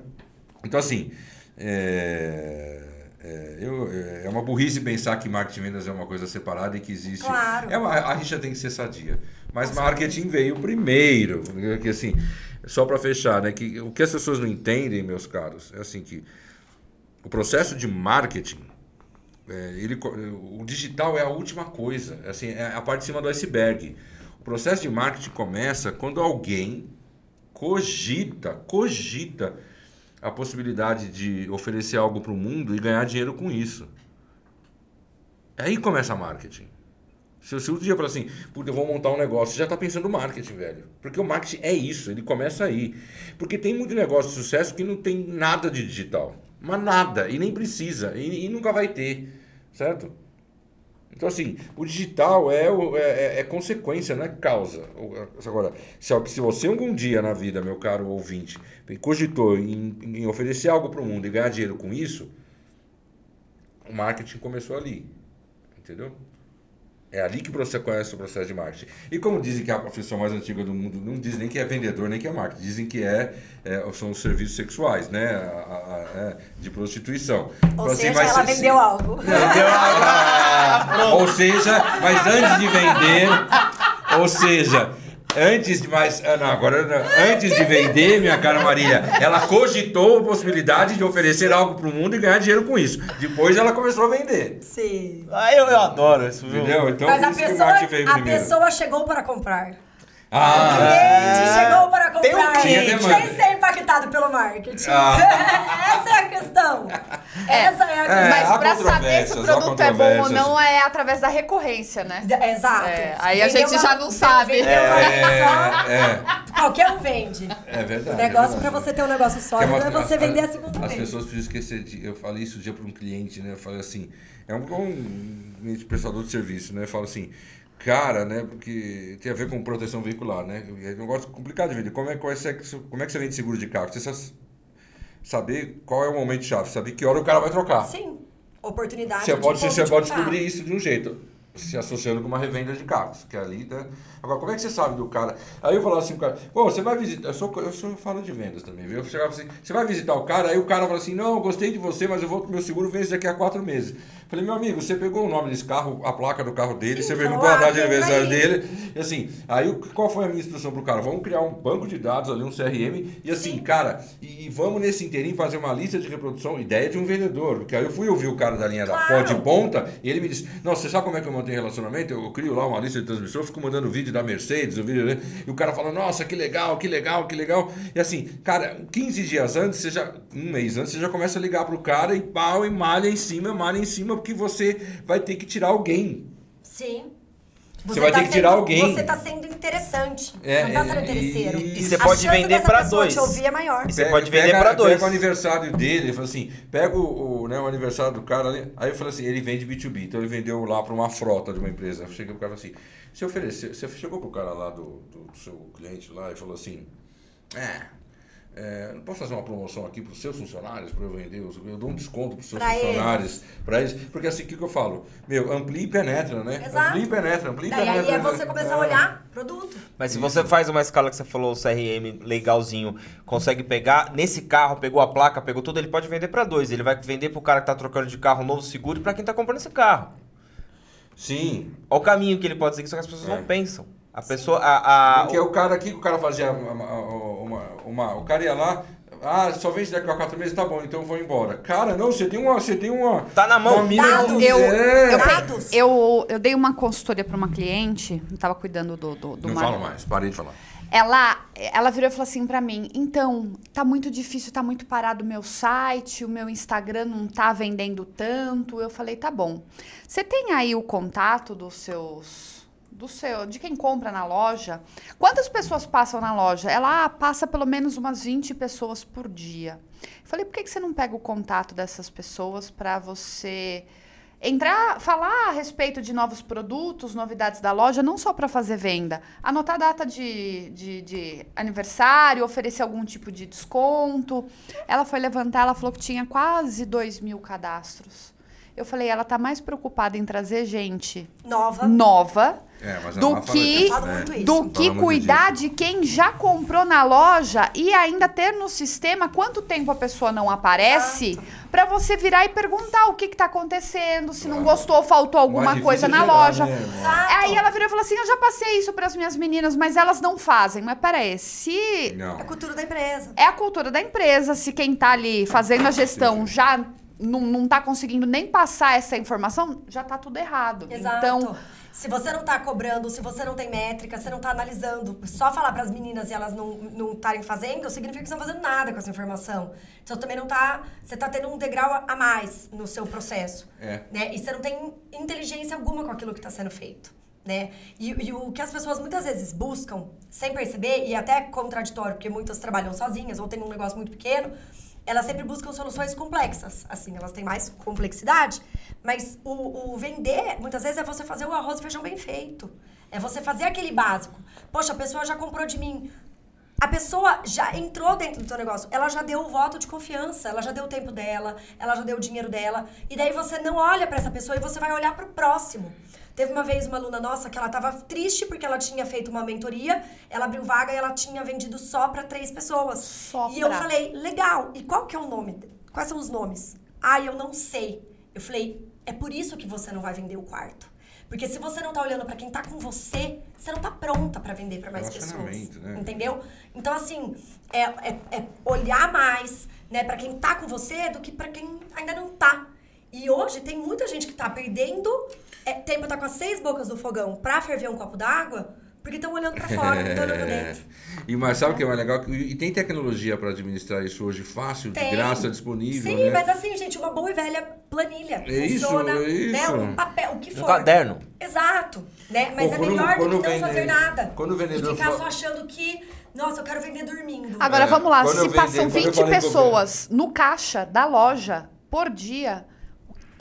Então, assim, é, é, eu- é uma burrice pensar que marketing e vendas é uma coisa separada e que existe. Claro. É uma, a rixa tem que ser sadia. Mas marketing veio primeiro. Que, assim, só para fechar, né? Que, o que as pessoas não entendem, meus caros, é assim que o processo de marketing, é, ele, o digital é a última coisa, é assim, é a parte de cima do iceberg. O processo de marketing começa quando alguém cogita, cogita a possibilidade de oferecer algo para o mundo e ganhar dinheiro com isso. Aí começa marketing. Se se um dia falar assim, puta, eu vou montar um negócio, você já está pensando no marketing, velho. Porque o marketing é isso, ele começa aí. Porque tem muito negócio de sucesso que não tem nada de digital. Mas nada, e nem precisa, e, e nunca vai ter, certo? Então, assim, o digital é, é, é- é consequência, não é causa. Agora, se, se você algum dia na vida, meu caro ouvinte, cogitou em, em oferecer algo para o mundo e ganhar dinheiro com isso, o marketing começou ali. Entendeu? É ali que você conhece o processo de marketing. E como dizem que é a profissão mais antiga do mundo, não dizem nem que é vendedor, nem que é marketing. Dizem que é, é, são os serviços sexuais, né? A- a- a- é, de prostituição. Ou Então, assim, seja, mas ela se- vendeu algo. ou seja, mas antes de vender, ou seja, antes de mais, ah, não, agora não, antes de vender, minha cara Marília, ela cogitou a possibilidade de oferecer algo para o mundo e ganhar dinheiro com isso. Depois ela começou a vender. Sim. Ah, eu, eu adoro isso, viu? Entendeu? Então Mas a isso que o pessoa, a primeiro. pessoa chegou para comprar. O Ah, cliente chegou para Tem um comprar cliente. sem ser impactado pelo marketing. Ah. Essa é a questão. Essa é a É, Mas questão. há pra saber se o produto é bom ou não é através da recorrência, né? Exato. É, aí a gente já não sabe. é, uma é, qualquer um vende. é verdade. O negócio é para você ter um negócio sólido uma- é você vender a- a segunda As vez. pessoas precisam esquecer de. Eu falei isso um dia para um cliente, né? Eu falei assim, é um, um prestador de serviço, né? Eu falo assim, cara, né? Porque tem a ver com proteção veicular, né? É um negócio complicado de vender. Como é, qual é, como é que você vende seguro de carro? Você precisa saber qual é o momento chave, saber que hora o cara vai trocar. Sim. Oportunidade Você de pode, você de pode descobrir isso de um jeito, se associando com uma revenda de carros, que ali, né? Agora, como é que você sabe do cara? Aí eu falava assim, pro cara, pô, você vai visitar, eu sou, eu sou falo de vendas também, viu? Eu chegava assim, você vai visitar o cara, aí o cara fala assim, não, eu gostei de você, mas eu vou, meu seguro vence daqui a quatro meses. Falei, meu amigo, você pegou o nome desse carro, a placa do carro dele, Sim, você perguntou a data de entra aniversário dele, e assim, aí qual foi a minha instrução pro cara? Vamos criar um banco de dados ali, um CRM, e assim, cara, e, e vamos nesse inteirinho fazer uma lista de reprodução, ideia de um vendedor, porque aí eu fui ouvir o cara da linha da Claro. ponte ponta, e ele me disse, não, você sabe como é que eu mantenho relacionamento? Eu, eu crio lá uma lista de transmissão, eu fico mandando vídeo da Mercedes, o vídeo, né? e o cara fala, nossa, que legal, que legal, que legal. E assim, cara, 15 dias antes, você já, um mês antes, você já começa a ligar pro cara e pau, e malha em cima, malha em cima, porque você vai ter que tirar alguém. Sim. Você vai tá ter que tirar sendo- alguém. Você tá sendo interessante. É, você não tá sendo é, interesseiro. e- E você A pode vender pessoa dois. te ouvir é maior. E você pode vender pra dois. Pega o aniversário dele, ele falou assim, pega o, o, né, o aniversário do cara ali. Aí eu falei assim, ele vende B2B, então ele vendeu lá para uma frota de uma empresa. Eu cheguei pro cara e falei assim, você ofereceu, você chegou pro cara lá do, do, do seu cliente lá e falou assim, é, é, não posso fazer uma promoção aqui para os seus funcionários, para eu vender, eu dou um desconto para os seus Pra funcionários, para eles, porque assim, o que, que eu falo? Meu, amplia e penetra, né? Exato. Amplia e penetra, amplia e Daí penetra. aí é você começar a É. olhar produto. Mas se você faz uma escala que você falou, o CRM legalzinho, consegue pegar, nesse carro, pegou a placa, pegou tudo, ele pode vender pra dois. Ele vai vender pro cara que tá trocando de carro novo seguro e pra quem tá comprando esse carro. Sim, Olha o caminho que ele pode seguir, só que as pessoas É. não pensam. A pessoa. A, a, Porque o cara aqui, o cara fazia uma, uma, uma- O cara ia lá, ah, só vende daqui a quatro meses, tá bom, então eu vou embora. Cara, não, você tem uma. Você tem uma. Tá na mão. Mina Eu, é. eu, eu, eu dei uma consultoria para uma cliente, estava cuidando do, do, do Não mar- fala mais, parei de falar. Ela, ela virou e falou assim pra mim: então, tá muito difícil, tá muito parado o meu site, o meu Instagram não tá vendendo tanto. Eu falei: tá bom. Você tem aí o contato dos seus. Do seu, de quem compra na loja. Quantas pessoas passam na loja? Ela ah, passa pelo menos umas 20 pessoas por dia. Eu falei, por que, que você não pega o contato dessas pessoas para você entrar, falar a respeito de novos produtos, novidades da loja, não só para fazer venda, anotar data de, de, de, aniversário, oferecer algum tipo de desconto. Ela foi levantar, ela falou que tinha quase 2 mil cadastros. Eu falei, ela tá mais preocupada em trazer gente Nova. nova É, mas do que, né? do que cuidar disso. de quem já comprou na loja e ainda ter no sistema quanto tempo a pessoa não aparece para você virar e perguntar o que que tá acontecendo, se não gostou, faltou alguma coisa na gerar, loja. né? Aí ela virou e falou assim: Eu já passei isso para as minhas meninas, mas elas não fazem. Mas peraí, se Não. É a cultura da empresa. é a cultura da empresa, se quem tá ali fazendo a gestão já não, não tá conseguindo nem passar essa informação, já tá tudo errado. Exato. Então, se você não tá cobrando, se você não tem métrica, você não tá analisando, só falar pras meninas e elas não não estarem fazendo, significa que você não tá fazendo nada com essa informação. Então também não tá, você tá tendo um degrau a mais no seu processo, É. né? E você não tem inteligência alguma com aquilo que tá sendo feito. Né? E, e o que as pessoas muitas vezes buscam, sem perceber, e até é contraditório, porque muitas trabalham sozinhas ou têm um negócio muito pequeno, elas sempre buscam soluções complexas. Assim, elas têm mais complexidade, mas o, o vender, muitas vezes, é você fazer o arroz e feijão bem feito. É você fazer aquele básico. Poxa, a pessoa já comprou de mim. A pessoa já entrou dentro do teu negócio, ela já deu o voto de confiança, ela já deu o tempo dela, ela já deu o dinheiro dela, e daí você não olha pra essa pessoa e você vai olhar pro próximo. Teve uma vez uma aluna nossa que ela tava triste porque ela tinha feito uma mentoria, ela abriu vaga e ela tinha vendido só pra três pessoas. Só e eu pra- falei, legal, e qual que é o nome? Quais são os nomes? Ah, eu não sei. Eu falei, é por isso que você não vai vender o quarto. Porque se você não tá olhando pra quem tá com você, você não tá pronta pra vender pra mais pessoas. Né? Entendeu? Então, assim, é, é, é olhar mais, né, pra quem tá com você do que pra quem ainda não tá. E hoje tem muita gente que tá perdendo é, tempo pra tá com as seis bocas do fogão pra ferver um copo d'água, porque estão olhando pra fora, não estão olhando dentro. E mas sabe o que é mais legal? E tem tecnologia para administrar isso hoje fácil, de Tem. graça, disponível, Sim, né? mas assim, gente, uma boa e velha planilha. É isso, Funciona, é né? isso. Um papel, o que Um for. caderno. Exato, né? Mas Pô, é quando- melhor do que não vende- fazer nada. quando o vendedor E ficar só achando que, nossa, eu quero vender dormindo. Agora É, vamos lá, quando se passam eu 20 falei com o pessoas no caixa da loja por dia,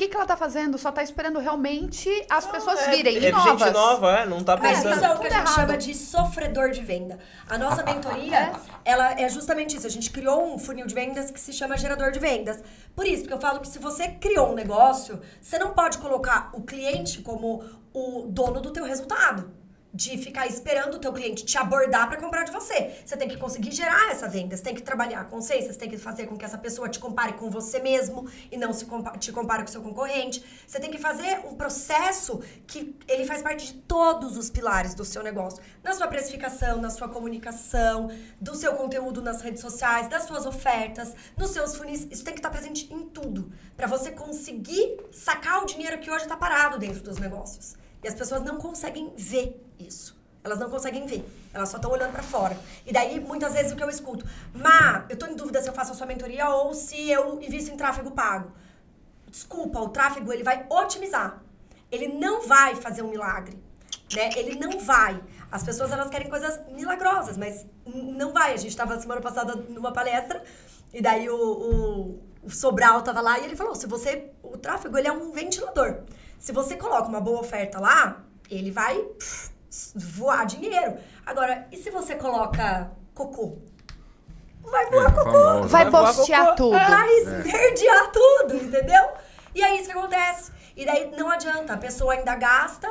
que, que ela tá fazendo? Só tá esperando realmente as pessoas É, virem é novas. gente nova, é, não tá Mas pensando. isso é o que a gente errado. chama de sofredor de venda. A nossa mentoria, ela é justamente isso. A gente criou um funil de vendas que se chama gerador de vendas. Por isso que eu falo que se você criou um negócio, você não pode colocar o cliente como o dono do teu resultado. De ficar esperando o teu cliente te abordar para comprar de você. Você tem que conseguir gerar essa venda. Você tem que trabalhar a consciência. Você tem que fazer com que essa pessoa te compare com você mesmo e não se compa te compare com seu concorrente. Você tem que fazer um processo que ele faz parte de todos os pilares do seu negócio. Na sua precificação, na sua comunicação, do seu conteúdo nas redes sociais, das suas ofertas, nos seus funis. Isso tem que estar presente em tudo. para você conseguir sacar o dinheiro que hoje está parado dentro dos negócios. E as pessoas não conseguem ver isso. Elas não conseguem ver. Elas só estão olhando pra fora. E daí, muitas vezes, o que eu escuto? Má, eu tô em dúvida se eu faço a sua mentoria ou se eu invisto em tráfego pago. Desculpa, o tráfego, ele vai otimizar. Ele não vai fazer um milagre. Né? Ele não vai. As pessoas, elas querem coisas milagrosas, mas não vai. A gente tava semana passada numa palestra e daí o, o, o Sobral tava lá e ele falou, se você... O tráfego, ele é um ventilador. Se você coloca uma boa oferta lá, ele vai pff, voar dinheiro. Agora, e se você coloca cocô? Vai voar É, cocô. famoso. Vai postear cocô. tudo. Vai esverdear tudo, entendeu? E é isso que acontece. E daí não adianta, a pessoa ainda gasta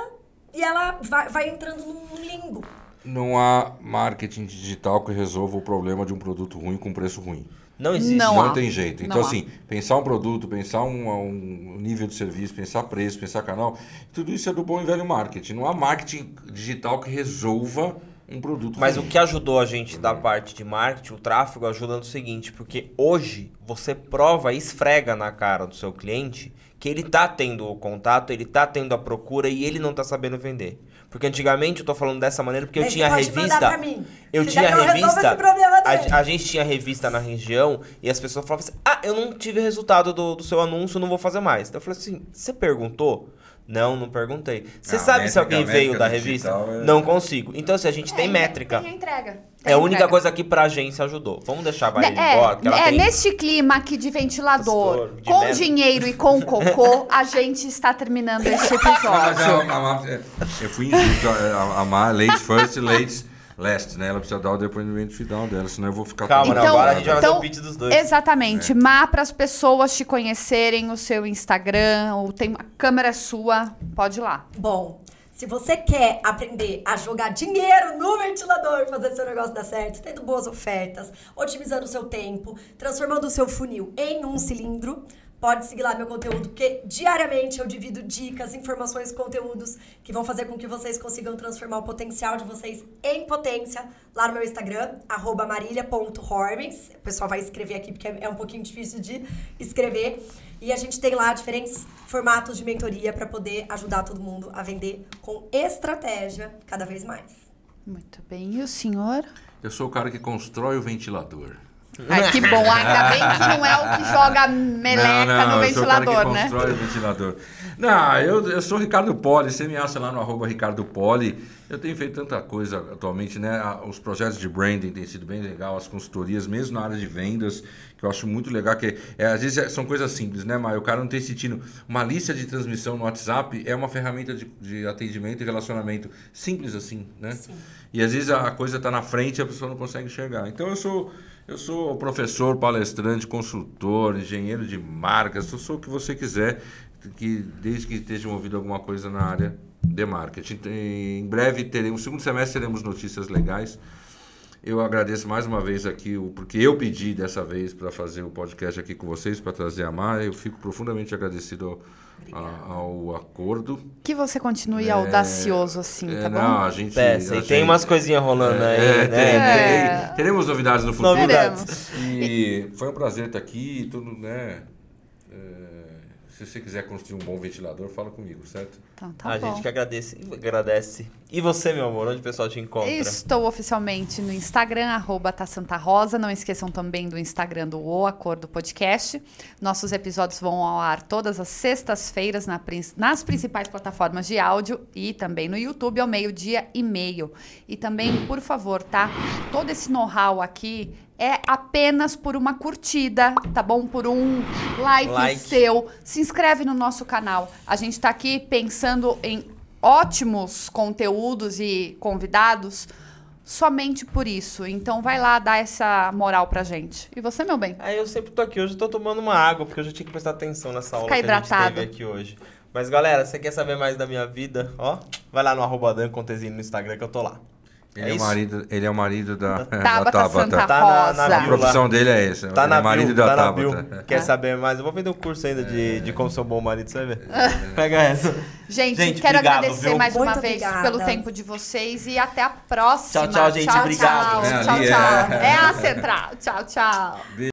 e ela vai, vai entrando num limbo. Não há marketing digital que resolva o problema de um produto ruim com preço ruim. Não existe. Não Não, há. tem jeito. Não Então, há. assim, pensar um produto, pensar um, um nível de serviço, pensar preço, pensar canal, tudo isso é do bom e velho marketing. Não há marketing digital que resolva um produto. Mas ruim. o que ajudou a gente da parte de marketing, o tráfego, ajuda no seguinte, porque hoje você prova e esfrega na cara do seu cliente que ele tá tendo o contato, ele tá tendo a procura e ele não tá sabendo vender. Porque antigamente eu tô falando dessa maneira porque eu tinha revista. pra mim. Eu Que tinha revista. esse problema dele. A, a gente tinha revista na região e as pessoas falavam assim: Ah, eu não tive resultado do, do seu anúncio, não vou fazer mais. Então eu falei assim: Você perguntou? Não, não perguntei. Você sabe se alguém veio da do revista? digital é- Não consigo. Então, se a gente tem É, métrica. Tem a entrega. É a única coisa que pra agência ajudou. Vamos deixar a Marília É, embora, é tem... neste clima aqui de ventilador, Pastor, de com merda. dinheiro e com cocô, a gente está terminando este Não, mas episódio. a- a- a- eu fui injusto. A, a Mar, ladies first, ladies last, né? Ela precisa dar o depoimento final dela, senão eu vou ficar... Calma, Então- agora a gente vai fazer então, o pitch dos dois. Exatamente. Má para as pessoas te conhecerem, o seu Instagram, ou tem a câmera é sua, pode ir lá. Bom, se você quer aprender a jogar dinheiro no ventilador, fazer seu negócio dar certo, tendo boas ofertas, otimizando o seu tempo, transformando o seu funil em um cilindro, pode seguir lá meu conteúdo, porque diariamente eu divido dicas, informações, conteúdos que vão fazer com que vocês consigam transformar o potencial de vocês em potência lá no meu Instagram, marília.hormens. O pessoal vai escrever aqui porque é um pouquinho difícil de escrever. E a gente tem lá diferentes formatos de mentoria para poder ajudar todo mundo a vender com estratégia cada vez mais. Muito bem. E o senhor? Eu sou o cara que constrói o ventilador. Ai, que bom. Ainda bem que não é o que joga meleca não, no eu sou o cara que ventilador, né? constrói o ventilador. Não, eu, eu sou o Ricardo Poli. Você me acha lá no arroba Ricardo Poli. Eu tenho feito tanta coisa atualmente, né? Os projetos de branding têm sido bem legal, as consultorias, mesmo na área de vendas, que eu acho muito legal. que é, Às vezes é- são coisas simples, né, Maio? O cara não tem sentido. Uma lista de transmissão no WhatsApp é uma ferramenta de, de atendimento e relacionamento simples assim, né? E às vezes a a coisa está na frente e a pessoa não consegue enxergar. Então eu sou. Eu sou professor, palestrante, consultor, engenheiro de marcas, eu sou o que você quiser, que desde que esteja envolvido alguma coisa na área de marketing. Em breve teremos, no segundo semestre teremos notícias legais. Eu agradeço mais uma vez aqui, o- porque eu pedi dessa vez para fazer o podcast aqui com vocês, para trazer a Mar. Eu fico profundamente agradecido ao, a- ao acordo. Que você continue audacioso assim, É, tá bom? não, a gente. Peça, a e tem gente- umas coisinhas rolando aí, é, né? tem- É. tem- teremos novidades no futuro. Novidades. E foi um prazer estar aqui, tudo, né? É, se você quiser construir um bom ventilador, fala comigo, certo? Então, tá a bom. gente que agradece, agradece. E você, meu amor, onde o pessoal te encontra? Estou oficialmente no Instagram, arroba tá Santa Rosa. Não esqueçam também do Instagram do O Acordo Podcast. Nossos episódios vão ao ar todas as sextas-feiras na nas principais plataformas de áudio e também no YouTube ao meio-dia e meio. E também, por favor, tá? Todo esse know-how aqui é apenas por uma curtida, tá bom? Por um like, Like. seu. Se inscreve no nosso canal. A gente tá aqui pensando em ótimos conteúdos e convidados somente por isso. Então vai lá dar essa moral pra gente. E você, meu bem? Aí eu sempre tô aqui, hoje eu tô tomando uma água, porque eu já tinha que prestar atenção nessa aula Fica que a gente hidratado. teve aqui hoje. Mas galera, você quer saber mais da minha vida? Ó, vai lá no arroba Dan no Instagram que eu tô lá. Ele É é, o marido, ele é o marido da, da Tabata Santa Tá na- Rosa. na A bio. profissão dele é essa. Tá ele na é marido bio, da tá na Tabata. bio. Quer saber mais? Eu vou vender o curso ainda de, de como ser um bom marido, você vai ver. Pega essa. Gente, Gente, quero obrigado, agradecer viu? mais uma Muito vez obrigada. pelo tempo de vocês e até a próxima. Tchau, tchau, gente. Tchau, Obrigado. Tchau, É, tchau, tchau. é. É a central. Tchau, tchau.